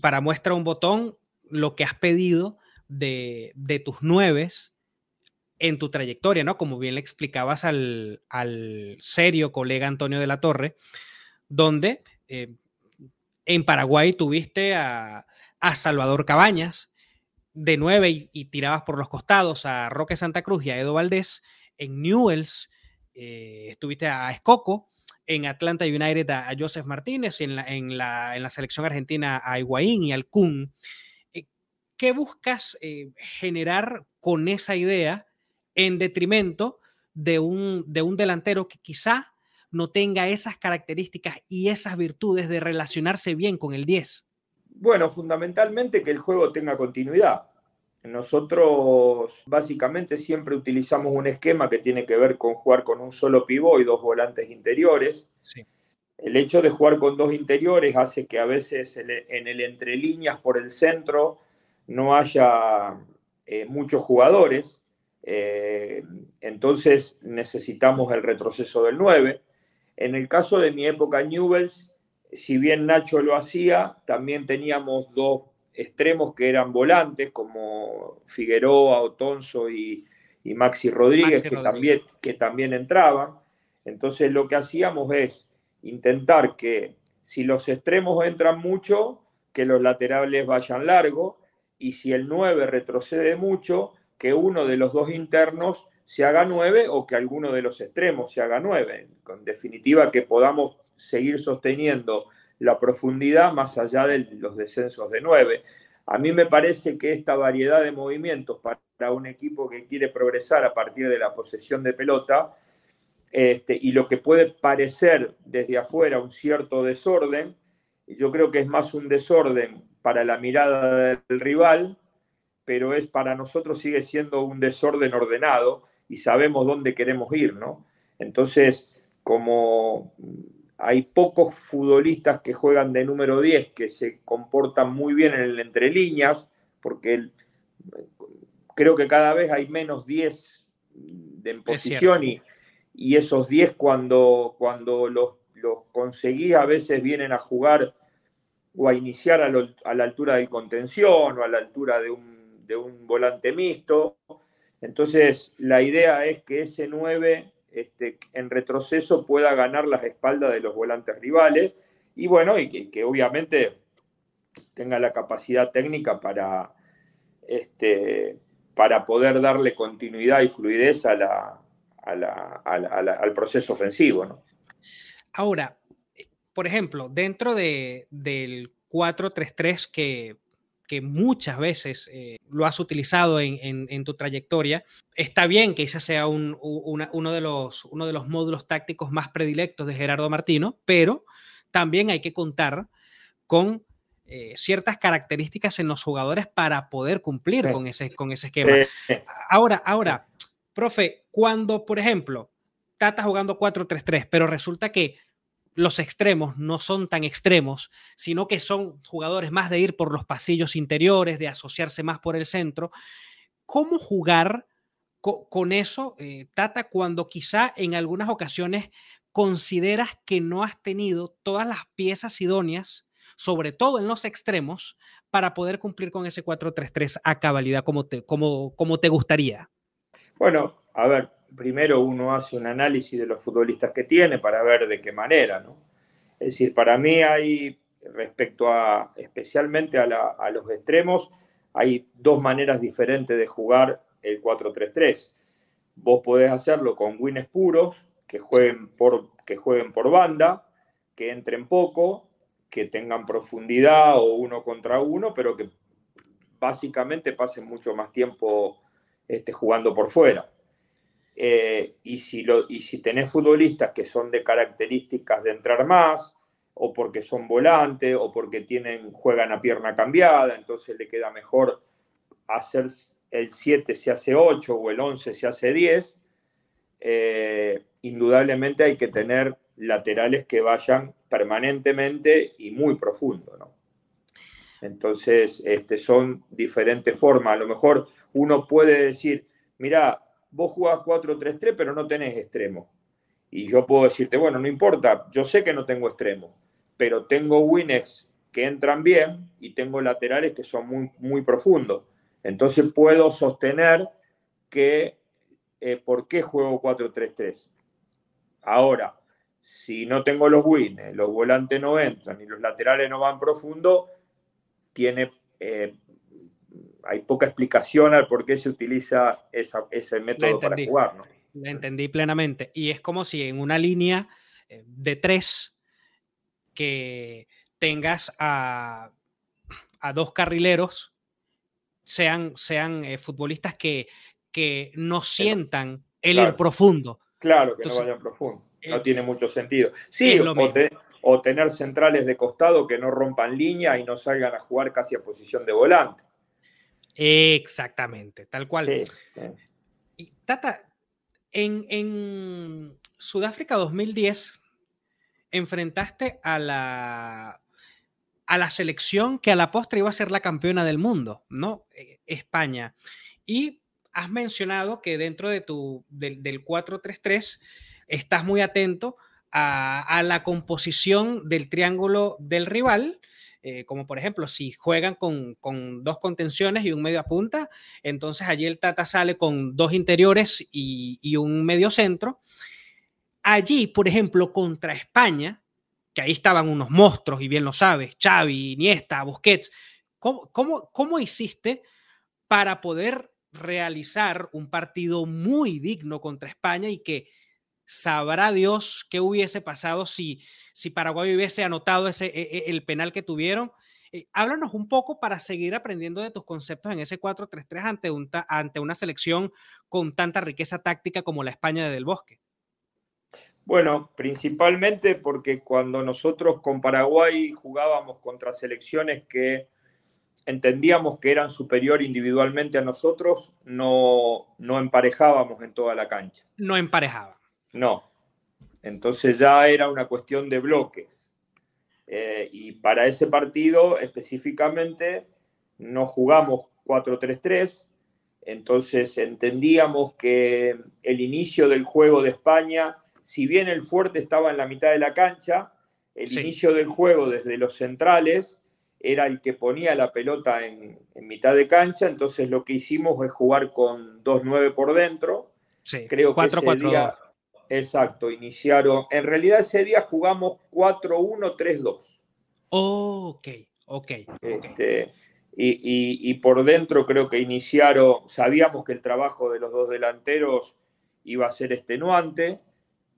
para muestra un botón, lo que has pedido de, tus nueves en tu trayectoria, ¿no? Como bien le explicabas al, serio colega Antonio de la Torre, donde eh, en Paraguay tuviste a, Salvador Cabañas de nueve y, tirabas por los costados a Roque Santa Cruz y a Edo Valdés. En Newells eh, estuviste a Escoco. En Atlanta United a, a Joseph Martínez. Y en la, en, la, selección argentina a Higuaín y al Kun. Eh, ¿Qué buscas eh, generar con esa idea en detrimento de un, de un delantero que quizá no tenga esas características y esas virtudes de relacionarse bien con el 10? Bueno, fundamentalmente que el juego tenga continuidad. Nosotros básicamente siempre utilizamos un esquema que tiene que ver con jugar con un solo pivot y dos volantes interiores. El hecho de jugar con dos interiores hace que a veces en el entre líneas por el centro no haya eh, muchos jugadores. Eh, entonces necesitamos el retroceso del 9. En el caso de mi época Newells, si bien Nacho lo hacía, también teníamos dos extremos que eran volantes, como Figueroa, Otonso y, y Maxi Rodríguez, que, También, que también entraban. Entonces lo que hacíamos es intentar que si los extremos entran mucho, que los laterales vayan largo, y si el 9 retrocede mucho, que uno de los dos internos se haga 9 o que alguno de los extremos se haga 9. En definitiva, que podamos seguir sosteniendo la profundidad más allá de los descensos de 9. A mí me parece que esta variedad de movimientos para un equipo que quiere progresar a partir de la posesión de pelota este, y lo que puede parecer desde afuera un cierto desorden, yo creo que es más un desorden para la mirada del rival, pero es para nosotros sigue siendo un desorden ordenado y sabemos dónde queremos ir, ¿no? Entonces, como hay pocos futbolistas que juegan de número 10 que se comportan muy bien en el entre líneas, porque creo que cada vez hay menos 10 en posición y, y, esos 10 cuando, cuando los, los conseguís a veces vienen a jugar o a iniciar a, a, la altura del contención o a la altura de un, de un volante mixto. Entonces, la idea es que ese 9 este, en retroceso pueda ganar las espaldas de los volantes rivales y bueno, y que, obviamente tenga la capacidad técnica para, este, para poder darle continuidad y fluidez al proceso ofensivo. Ahora, por ejemplo, dentro de, del 4-3-3 que que muchas veces eh, lo has utilizado en, tu trayectoria. Está bien que ese sea uno, de los, uno de los módulos tácticos más predilectos de Gerardo Martino, pero también hay que contar con eh, ciertas características en los jugadores para poder cumplir con ese, con ese esquema. Ahora, ahora, profe, cuando, por ejemplo, Tata jugando 4-3-3, pero resulta que los extremos no son tan extremos, sino que son jugadores más de ir por los pasillos interiores, de asociarse más por el centro. ¿Cómo jugar con eso, eh, Tata, cuando quizá en algunas ocasiones consideras que no has tenido todas las piezas idóneas, sobre todo en los extremos, para poder cumplir con ese 4-3-3 a cabalidad como te, como, como te gustaría? Bueno, a ver, primero uno hace un análisis de los futbolistas que tiene para ver de qué manera, ¿no? Es decir, para mí hay, respecto a, especialmente a, los extremos, hay dos maneras diferentes de jugar el 4-3-3. Vos podés hacerlo con wins puros, que jueguen, por, que jueguen por banda, que entren poco, que tengan profundidad o uno contra uno, pero que básicamente pasen mucho más tiempo este, jugando por fuera. Eh, y, si lo, y si tenés futbolistas que son de características de entrar más, o porque son volantes, o porque tienen, juegan a pierna cambiada, entonces le queda mejor hacer el 7 se hace 8 o el 11 se hace 10, eh, indudablemente hay que tener laterales que vayan permanentemente y muy profundo. ¿no? Entonces, este, son diferentes formas. A lo mejor uno puede decir, mira, vos jugás 4-3-3, pero no tenés extremo. Y yo puedo decirte, bueno, no importa, yo sé que no tengo extremo, pero tengo wings que entran bien y tengo laterales que son muy, muy profundos. Entonces puedo sostener que, eh, ¿por qué juego 4-3-3? Ahora, si no tengo los wins, los volantes no entran y los laterales no van profundo, tiene, eh, hay poca explicación al por qué se utiliza ese método para jugar. ¿no? La entendí plenamente. Y es como si en una línea eh, de tres que tengas a, dos carrileros, sean, sean eh, futbolistas que, que no sientan el ir profundo. Claro, que no vayan profundo. No tiene mucho sentido. Sí, o tener centrales de costado que no rompan línea y no salgan a jugar casi a posición de volante. Exactamente, tal cual. Y Tata, en, Sudáfrica 2010 enfrentaste a la, a la selección que a la postre iba a ser la campeona del mundo, ¿no? E, España. Y has mencionado que dentro de tu, del, del 4-3-3 estás muy atento a, la composición del triángulo del rival. Eh, como por ejemplo, si juegan con, dos contenciones y un medio a punta, entonces allí el Tata sale con dos interiores y, un medio centro. Allí, por ejemplo, contra España, que ahí estaban unos monstruos, y bien lo sabes, Xavi, Iniesta, Busquets, ¿cómo, cómo, cómo hiciste para poder realizar un partido muy digno contra España y que sabrá Dios qué hubiese pasado si, si Paraguay hubiese anotado ese, e, e, el penal que tuvieron. Eh, háblanos un poco para seguir aprendiendo de tus conceptos en ese 4-3-3 ante, un, ante una selección con tanta riqueza táctica como la España de Del Bosque. Bueno, principalmente porque cuando nosotros con Paraguay jugábamos contra selecciones que entendíamos que eran superior individualmente a nosotros, no, no emparejábamos en toda la cancha. No emparejaba. No. Entonces ya era una cuestión de bloques. Eh, y para ese partido específicamente no jugamos 4-3-3, entonces entendíamos que el inicio del juego de España, si bien el fuerte estaba en la mitad de la cancha, el inicio del juego desde los centrales era el que ponía la pelota en, mitad de cancha, entonces lo que hicimos es jugar con 2-9 por dentro. Sí, Creo 4 que ese Exacto, iniciaron. En realidad ese día jugamos 4-1-3-2. ok, ok. Este, y, por dentro creo que iniciaron, sabíamos que el trabajo de los dos delanteros iba a ser extenuante,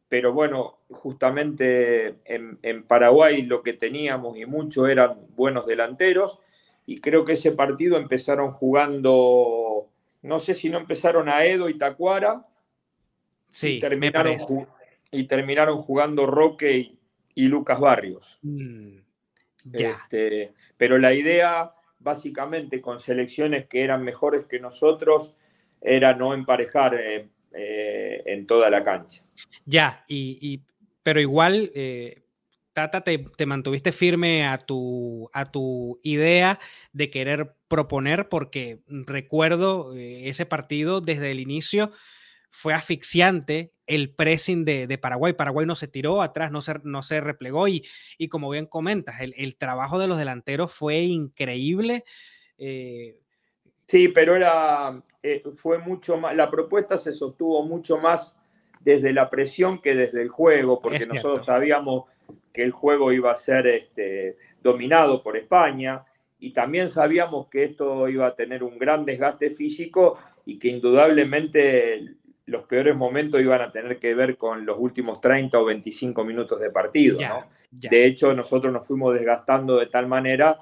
pero bueno, justamente en, en Paraguay lo que teníamos y mucho eran buenos delanteros, y creo que ese partido empezaron jugando, no sé si no empezaron a Edo y Tacuara, Sí, y terminaron, y terminaron jugando Roque y, Lucas Barrios. Mm, este, pero la idea, básicamente, con selecciones que eran mejores que nosotros, era no emparejar eh, eh, en toda la cancha. Ya, y, pero igual, eh, Tata, te, te, mantuviste firme a tu, a tu idea de querer proponer, porque recuerdo ese partido desde el inicio fue asfixiante el pressing de, Paraguay. Paraguay no se tiró atrás, no se, no se replegó y, y como bien comentas, el, trabajo de los delanteros fue increíble. Eh, sí, pero era, eh, fue mucho más, la propuesta se sostuvo mucho más desde la presión que desde el juego, porque nosotros sabíamos que el juego iba a ser este, dominado por España y también sabíamos que esto iba a tener un gran desgaste físico y que indudablemente los peores momentos iban a tener que ver con los últimos 30 o 25 minutos de partido. De hecho, nosotros nos fuimos desgastando de tal manera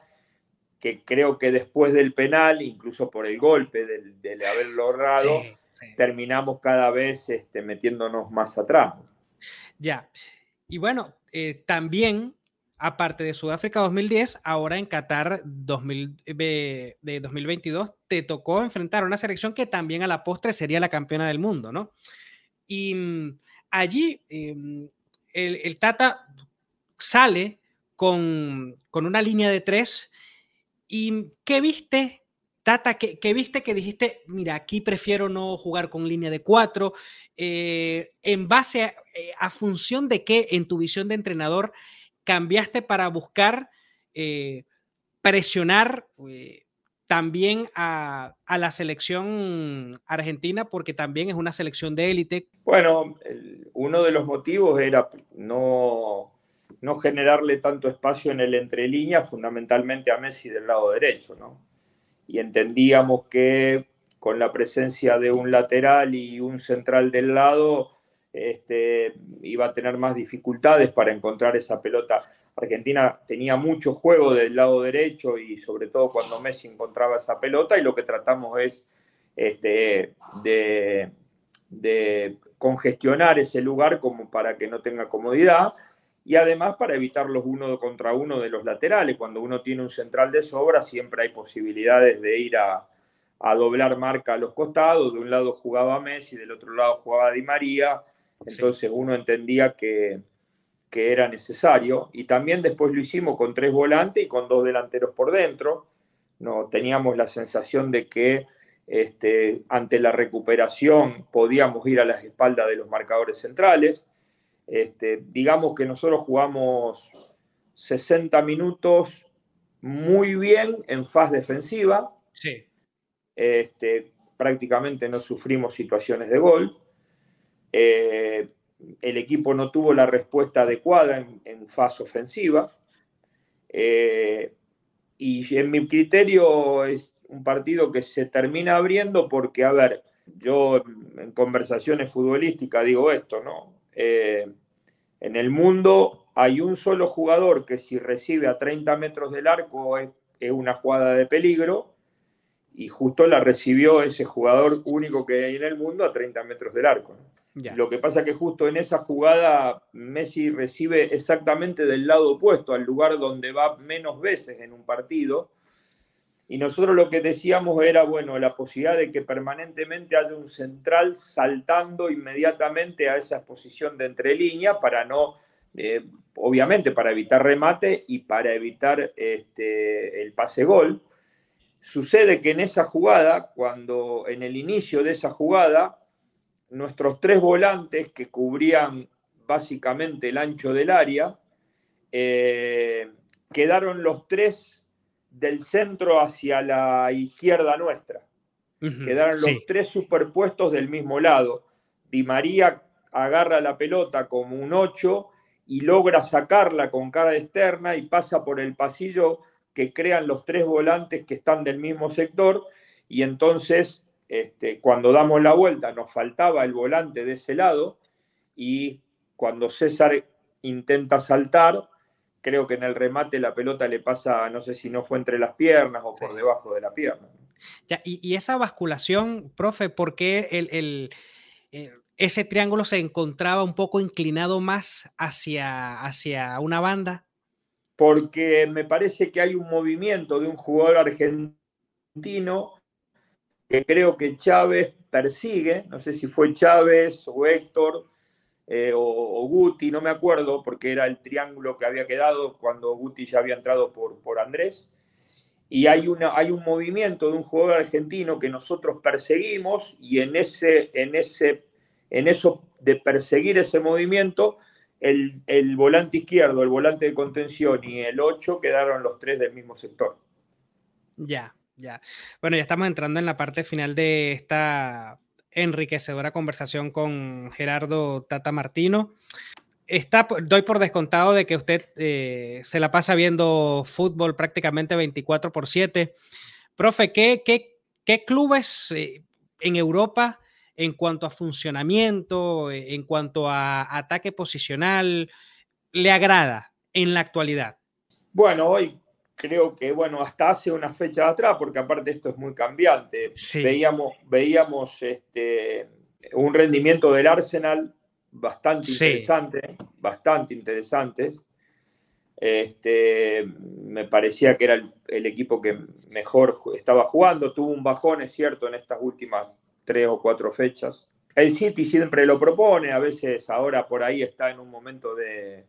que creo que después del penal, incluso por el golpe de haberlo logrado, terminamos cada vez este, metiéndonos más atrás. Ya. Y bueno, eh, también aparte de Sudáfrica 2010, ahora en Qatar 2000, de 2022 te tocó enfrentar a una selección que también a la postre sería la campeona del mundo, ¿no? Y mm, allí em, el, Tata sale con, una línea de tres ¿Y qué viste, Tata? ¿Qué, viste que dijiste, mira, aquí prefiero no jugar con línea de cuatro? Eh, ¿En base eh, a, función de qué en tu visión de entrenador cambiaste para buscar eh, presionar también a, la selección argentina porque también es una selección de élite. Bueno, uno de los motivos era no, no generarle tanto espacio en el entre líneas, fundamentalmente a Messi del lado derecho, ¿no? Y entendíamos que con la presencia de un lateral y un central del lado, este, iba a tener más dificultades para encontrar esa pelota Argentina tenía mucho juego del lado derecho y sobre todo cuando Messi encontraba esa pelota y lo que tratamos es este, de, congestionar ese lugar como para que no tenga comodidad y además para evitar los uno contra uno de los laterales. Cuando uno tiene un central de sobra siempre hay posibilidades de ir a, doblar marca a los costados. De un lado jugaba Messi, del otro lado jugaba Di María. Entonces uno entendía que, que era necesario. Y también después lo hicimos con tres volantes y con dos delanteros por dentro. No, teníamos la sensación de que este, ante la recuperación podíamos ir a las espaldas de los marcadores centrales. Este, digamos que nosotros jugamos 60 minutos muy bien en faz defensiva. Sí. Este, prácticamente no sufrimos situaciones de gol. Eh, el equipo no tuvo la respuesta adecuada en, fase ofensiva. Eh, y en mi criterio es un partido que se termina abriendo porque, a ver, yo en conversaciones futbolísticas digo esto, ¿no? Eh, en el mundo hay un solo jugador que si recibe a 30 metros del arco es, es una jugada de peligro y justo la recibió ese jugador único que hay en el mundo a 30 metros del arco. ¿no? Lo que pasa que justo en esa jugada Messi recibe exactamente del lado opuesto, al lugar donde va menos veces en un partido. Y nosotros lo que decíamos era, bueno, la posibilidad de que permanentemente haya un central saltando inmediatamente a esa posición de entrelínea para no, eh, obviamente, para evitar remate y para evitar este, el pase gol. Sucede que en esa jugada, cuando en el inicio de esa jugada, nuestros tres volantes que cubrían básicamente el ancho del área, eh, quedaron los tres del centro hacia la izquierda nuestra. quedaron los tres superpuestos del mismo lado. Di María agarra la pelota como un 8 y logra sacarla con cara externa y pasa por el pasillo que crean los tres volantes que están del mismo sector y entonces este, cuando damos la vuelta nos faltaba el volante de ese lado y cuando César intenta saltar, creo que en el remate la pelota le pasa, no sé si no fue entre las piernas o por debajo de la pierna. y, esa basculación, profe, ¿por qué el, eh, ese triángulo se encontraba un poco inclinado más hacia, hacia una banda? Porque me parece que hay un movimiento de un jugador argentino que creo que Chávez persigue, no sé si fue Chávez o Héctor eh, o, Guti, no me acuerdo, porque era el triángulo que había quedado cuando Guti ya había entrado por, por Andrés. Y hay, una, hay un movimiento de un jugador argentino que nosotros perseguimos y en, ese, en, ese, en eso de perseguir ese movimiento, el, el volante izquierdo, el volante de contención y el 8 quedaron los tres del mismo sector. Ya, ya. Bueno, ya estamos entrando en la parte final de esta enriquecedora conversación con Gerardo Tata Martino. Está, doy por descontado de que usted eh, se la pasa viendo fútbol prácticamente 24 por 7. Profe, ¿qué, qué, clubes eh, en Europa en cuanto a funcionamiento, eh, en cuanto a ataque posicional, le agrada en la actualidad? Bueno, hoy creo que, bueno, hasta hace una fecha atrás, porque aparte esto es muy cambiante, veíamos, veíamos este, un rendimiento del Arsenal bastante interesante, bastante interesante. Este, me parecía que era el, equipo que mejor estaba jugando, tuvo un bajón, es cierto, en estas últimas tres o cuatro fechas. El City siempre lo propone, a veces ahora por ahí está en un momento de,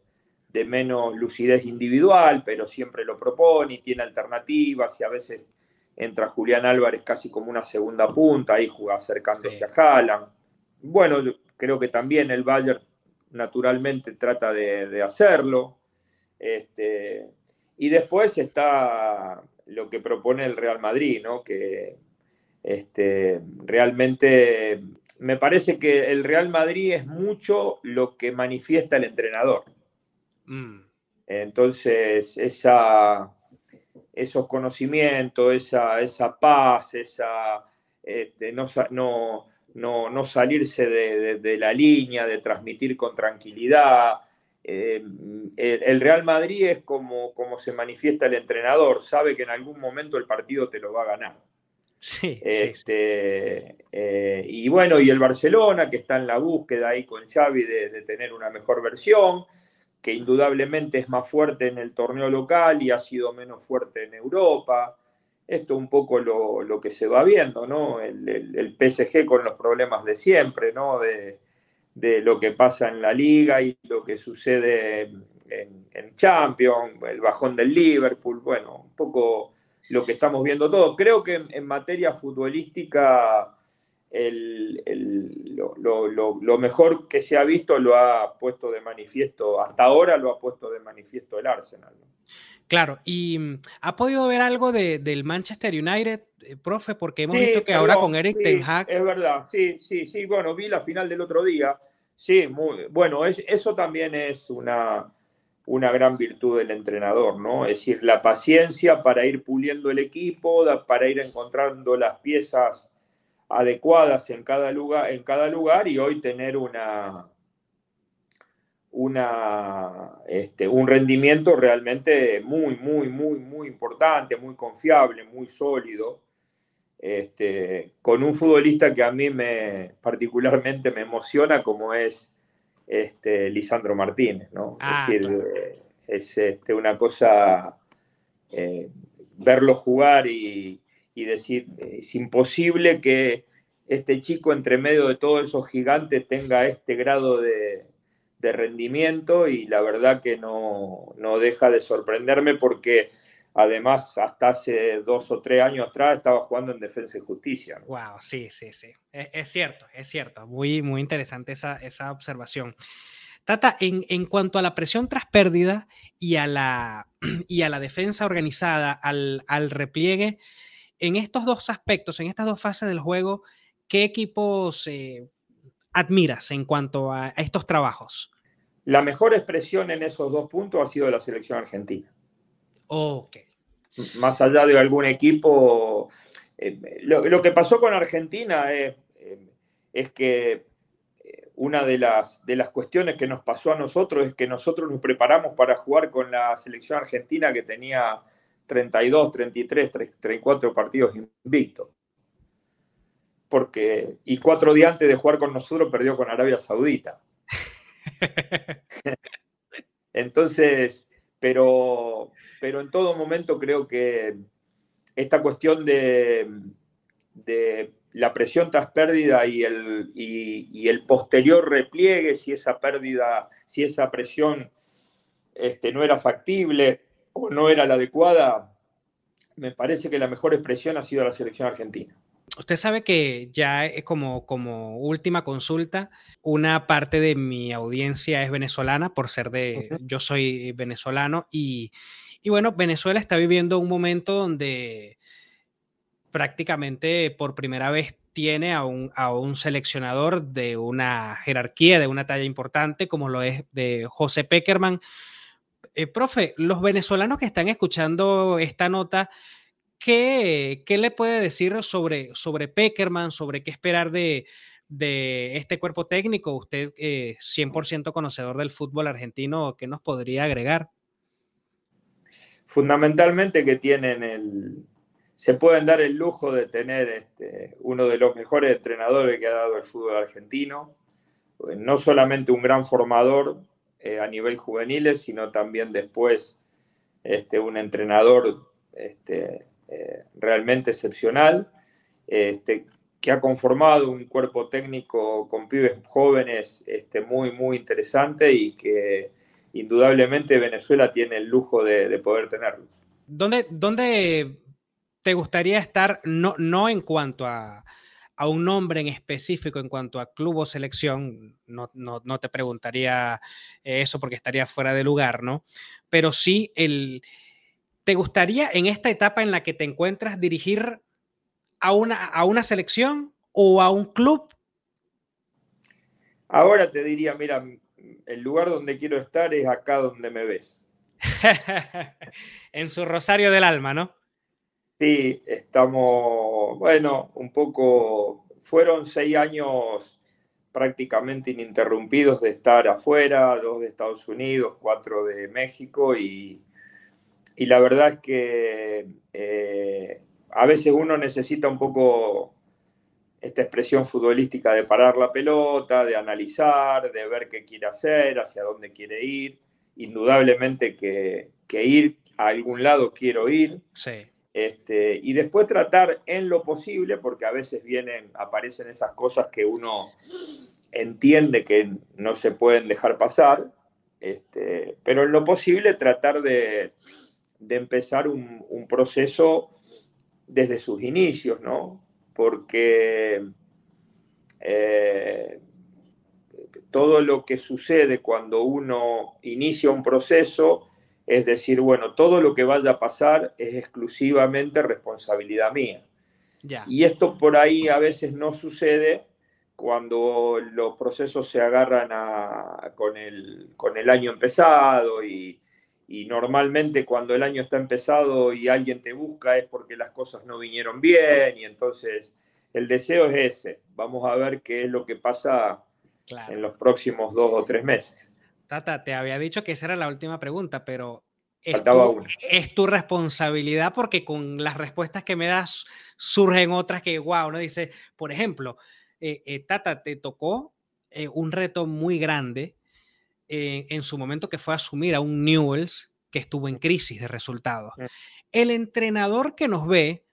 de menos lucidez individual, pero siempre lo propone y tiene alternativas y a veces entra Julián Álvarez casi como una segunda punta, ahí juega acercándose a Haaland. Bueno, creo que también el Bayern naturalmente trata de, hacerlo. Este, y después está lo que propone el Real Madrid, ¿no? que este, realmente me parece que el Real Madrid es mucho lo que manifiesta el entrenador. Mm. Entonces, esa, esos conocimientos, esa, esa paz, esa, este, no, no, salirse de, la línea, de transmitir con tranquilidad. Eh, el, Real Madrid es como, como se manifiesta el entrenador, sabe que en algún momento el partido te lo va a ganar. Sí, este, eh, y bueno, y el Barcelona, que está en la búsqueda ahí con Xavi de, tener una mejor versión, que indudablemente es más fuerte en el torneo local y ha sido menos fuerte en Europa. Esto es un poco lo, que se va viendo, ¿no? El, PSG con los problemas de siempre, ¿no? De, lo que pasa en la liga y lo que sucede en Champions, el bajón del Liverpool, bueno, un poco lo que estamos viendo todo. Creo que en, materia futbolística lo, mejor que se ha visto lo ha puesto de manifiesto, hasta ahora lo ha puesto de manifiesto el Arsenal. Claro, y mm, ¿ha podido ver algo del Manchester United, eh, profe? Porque hemos visto que ahora con Eric Ten Hag... Es verdad, sí, sí, sí, bueno, vi la final del otro día. Sí, muy, bueno, eso también es una, una gran virtud del entrenador, ¿no? Es decir, la paciencia para ir puliendo el equipo, para ir encontrando las piezas adecuadas en cada lugar, en cada lugar y hoy tener una, una, este, un rendimiento realmente muy, muy, muy, muy importante, muy confiable, muy sólido, este, con un futbolista que a mí me particularmente me emociona como es este, Lisandro Martínez, ¿no? es ah, decir, es este, una cosa eh, verlo jugar y, decir, es imposible que este chico entre medio de todos esos gigantes tenga este grado de, rendimiento y la verdad que no, deja de sorprenderme porque además hasta hace dos o tres años atrás estaba jugando en Defensa y Justicia. Wow, sí, sí, sí. Es, cierto, es cierto. Muy, muy interesante esa, esa observación. Tata, en, cuanto a la presión tras pérdida y a la, y a la defensa organizada, al, repliegue, en estos dos aspectos, en estas dos fases del juego, ¿qué equipos eh, admiras en cuanto a, estos trabajos? La mejor expresión en esos dos puntos ha sido la selección argentina. Ok. Más allá de algún equipo, eh, lo, que pasó con Argentina eh, es que una de las, de las cuestiones que nos pasó a nosotros es que nosotros nos preparamos para jugar con la selección argentina que tenía 32, 33, 34 partidos invictos. Porque, y cuatro días antes de jugar con nosotros perdió con Arabia Saudita. Entonces, pero, pero en todo momento creo que esta cuestión de, la presión tras pérdida y el, y, el posterior repliegue, si esa pérdida, si esa presión este, no era factible o no era la adecuada, me parece que la mejor expresión ha sido la selección argentina. Usted sabe que ya es como, como última consulta, una parte de mi audiencia es venezolana por ser de, yo soy venezolano y, y bueno, Venezuela está viviendo un momento donde prácticamente por primera vez tiene a un, a un, seleccionador de una jerarquía, de una talla importante, como lo es de José Peckerman. Eh, profe, los venezolanos que están escuchando esta nota, ¿qué, qué le puede decir sobre, sobre Peckerman, sobre qué esperar de, de este cuerpo técnico? Usted, eh, 100% conocedor del fútbol argentino, ¿qué nos podría agregar? Fundamentalmente que tienen el, se pueden dar el lujo de tener este, uno de los mejores entrenadores que ha dado el fútbol argentino, pues, no solamente un gran formador eh, a nivel juvenil, sino también después este, un entrenador este, eh, realmente excepcional, este, que ha conformado un cuerpo técnico con pibes jóvenes este, muy, muy interesante y que, indudablemente Venezuela tiene el lujo de, poder tenerlo. ¿Dónde, ¿Dónde, te gustaría estar, no, no en cuanto a, a, un nombre en específico, en cuanto a club o selección? No, no, no te preguntaría eso porque estaría fuera de lugar, ¿no? Pero sí el... ¿Te gustaría en esta etapa en la que te encuentras dirigir a una, a una selección o a un club? Ahora te diría, mira, el lugar donde quiero estar es acá donde me ves. en su rosario del alma, ¿no? Sí, estamos, bueno, un poco, fueron seis años prácticamente ininterrumpidos de estar afuera, dos de Estados Unidos, cuatro de México y, la verdad es que eh, a veces uno necesita un poco esta expresión futbolística de parar la pelota, de analizar, de ver qué quiere hacer, hacia dónde quiere ir. Indudablemente que, ir a algún lado quiero ir. Sí. Este, y después tratar en lo posible, porque a veces vienen, aparecen esas cosas que uno entiende que no se pueden dejar pasar, este, pero en lo posible tratar de, empezar un, un, proceso desde sus inicios, ¿no? porque eh, todo lo que sucede cuando uno inicia un proceso es decir, bueno, todo lo que vaya a pasar es exclusivamente responsabilidad mía. Y esto por ahí a veces no sucede cuando los procesos se agarran con, el, con el año empezado y, y normalmente cuando el año está empezado y alguien te busca es porque las cosas no vinieron bien y entonces el deseo es ese. Vamos a ver qué es lo que pasa en los próximos dos o tres meses. Tata, te había dicho que esa era la última pregunta, pero es tu, es tu, responsabilidad porque con las respuestas que me das surgen otras que, wow, uno dice, por ejemplo, eh, eh, Tata, te tocó eh, un reto muy grande eh, en su momento que fue asumir a un Newells que estuvo en crisis de resultados. Mm. El entrenador que nos ve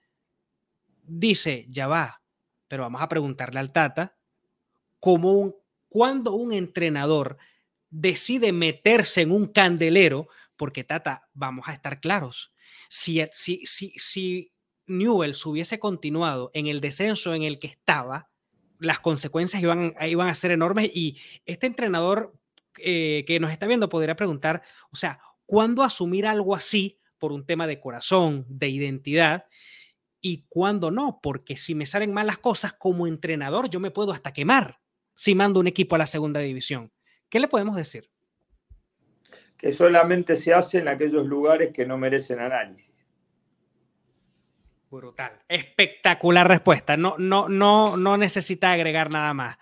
dice, ya va, pero vamos a preguntarle al Tata, cómo un, cuando un entrenador decide meterse en un candelero, porque Tata, vamos a estar claros, si, si, si, si Newells hubiese continuado en el descenso en el que estaba, las consecuencias iban, iban a ser enormes y este entrenador eh, que nos está viendo podría preguntar, o sea, ¿cuándo asumir algo así por un tema de corazón, de identidad? Y cuándo no, porque si me salen mal las cosas como entrenador, yo me puedo hasta quemar si mando un equipo a la segunda división. ¿Qué le podemos decir? Que solamente se hace en aquellos lugares que no merecen análisis. Brutal. Espectacular respuesta. No, no, no, no necesita agregar nada más.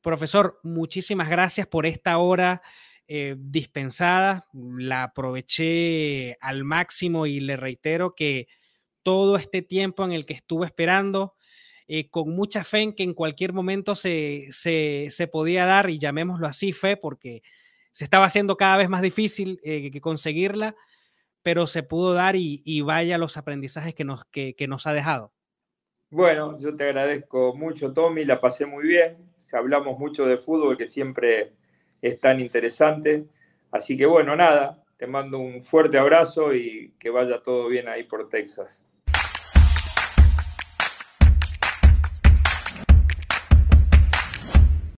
Profesor, muchísimas gracias por esta hora eh, dispensada. La aproveché al máximo y le reitero que todo este tiempo en el que estuve esperando, eh, con mucha fe en que en cualquier momento se, se, podía dar, y llamémoslo así, fe, porque se estaba haciendo cada vez más difícil eh, que conseguirla, pero se pudo dar y, vaya los aprendizajes que nos, que nos ha dejado. Bueno, yo te agradezco mucho, Tommy, la pasé muy bien. Hablamos mucho de fútbol, que siempre es tan interesante. Así que bueno, nada, te mando un fuerte abrazo y que vaya todo bien ahí por Texas.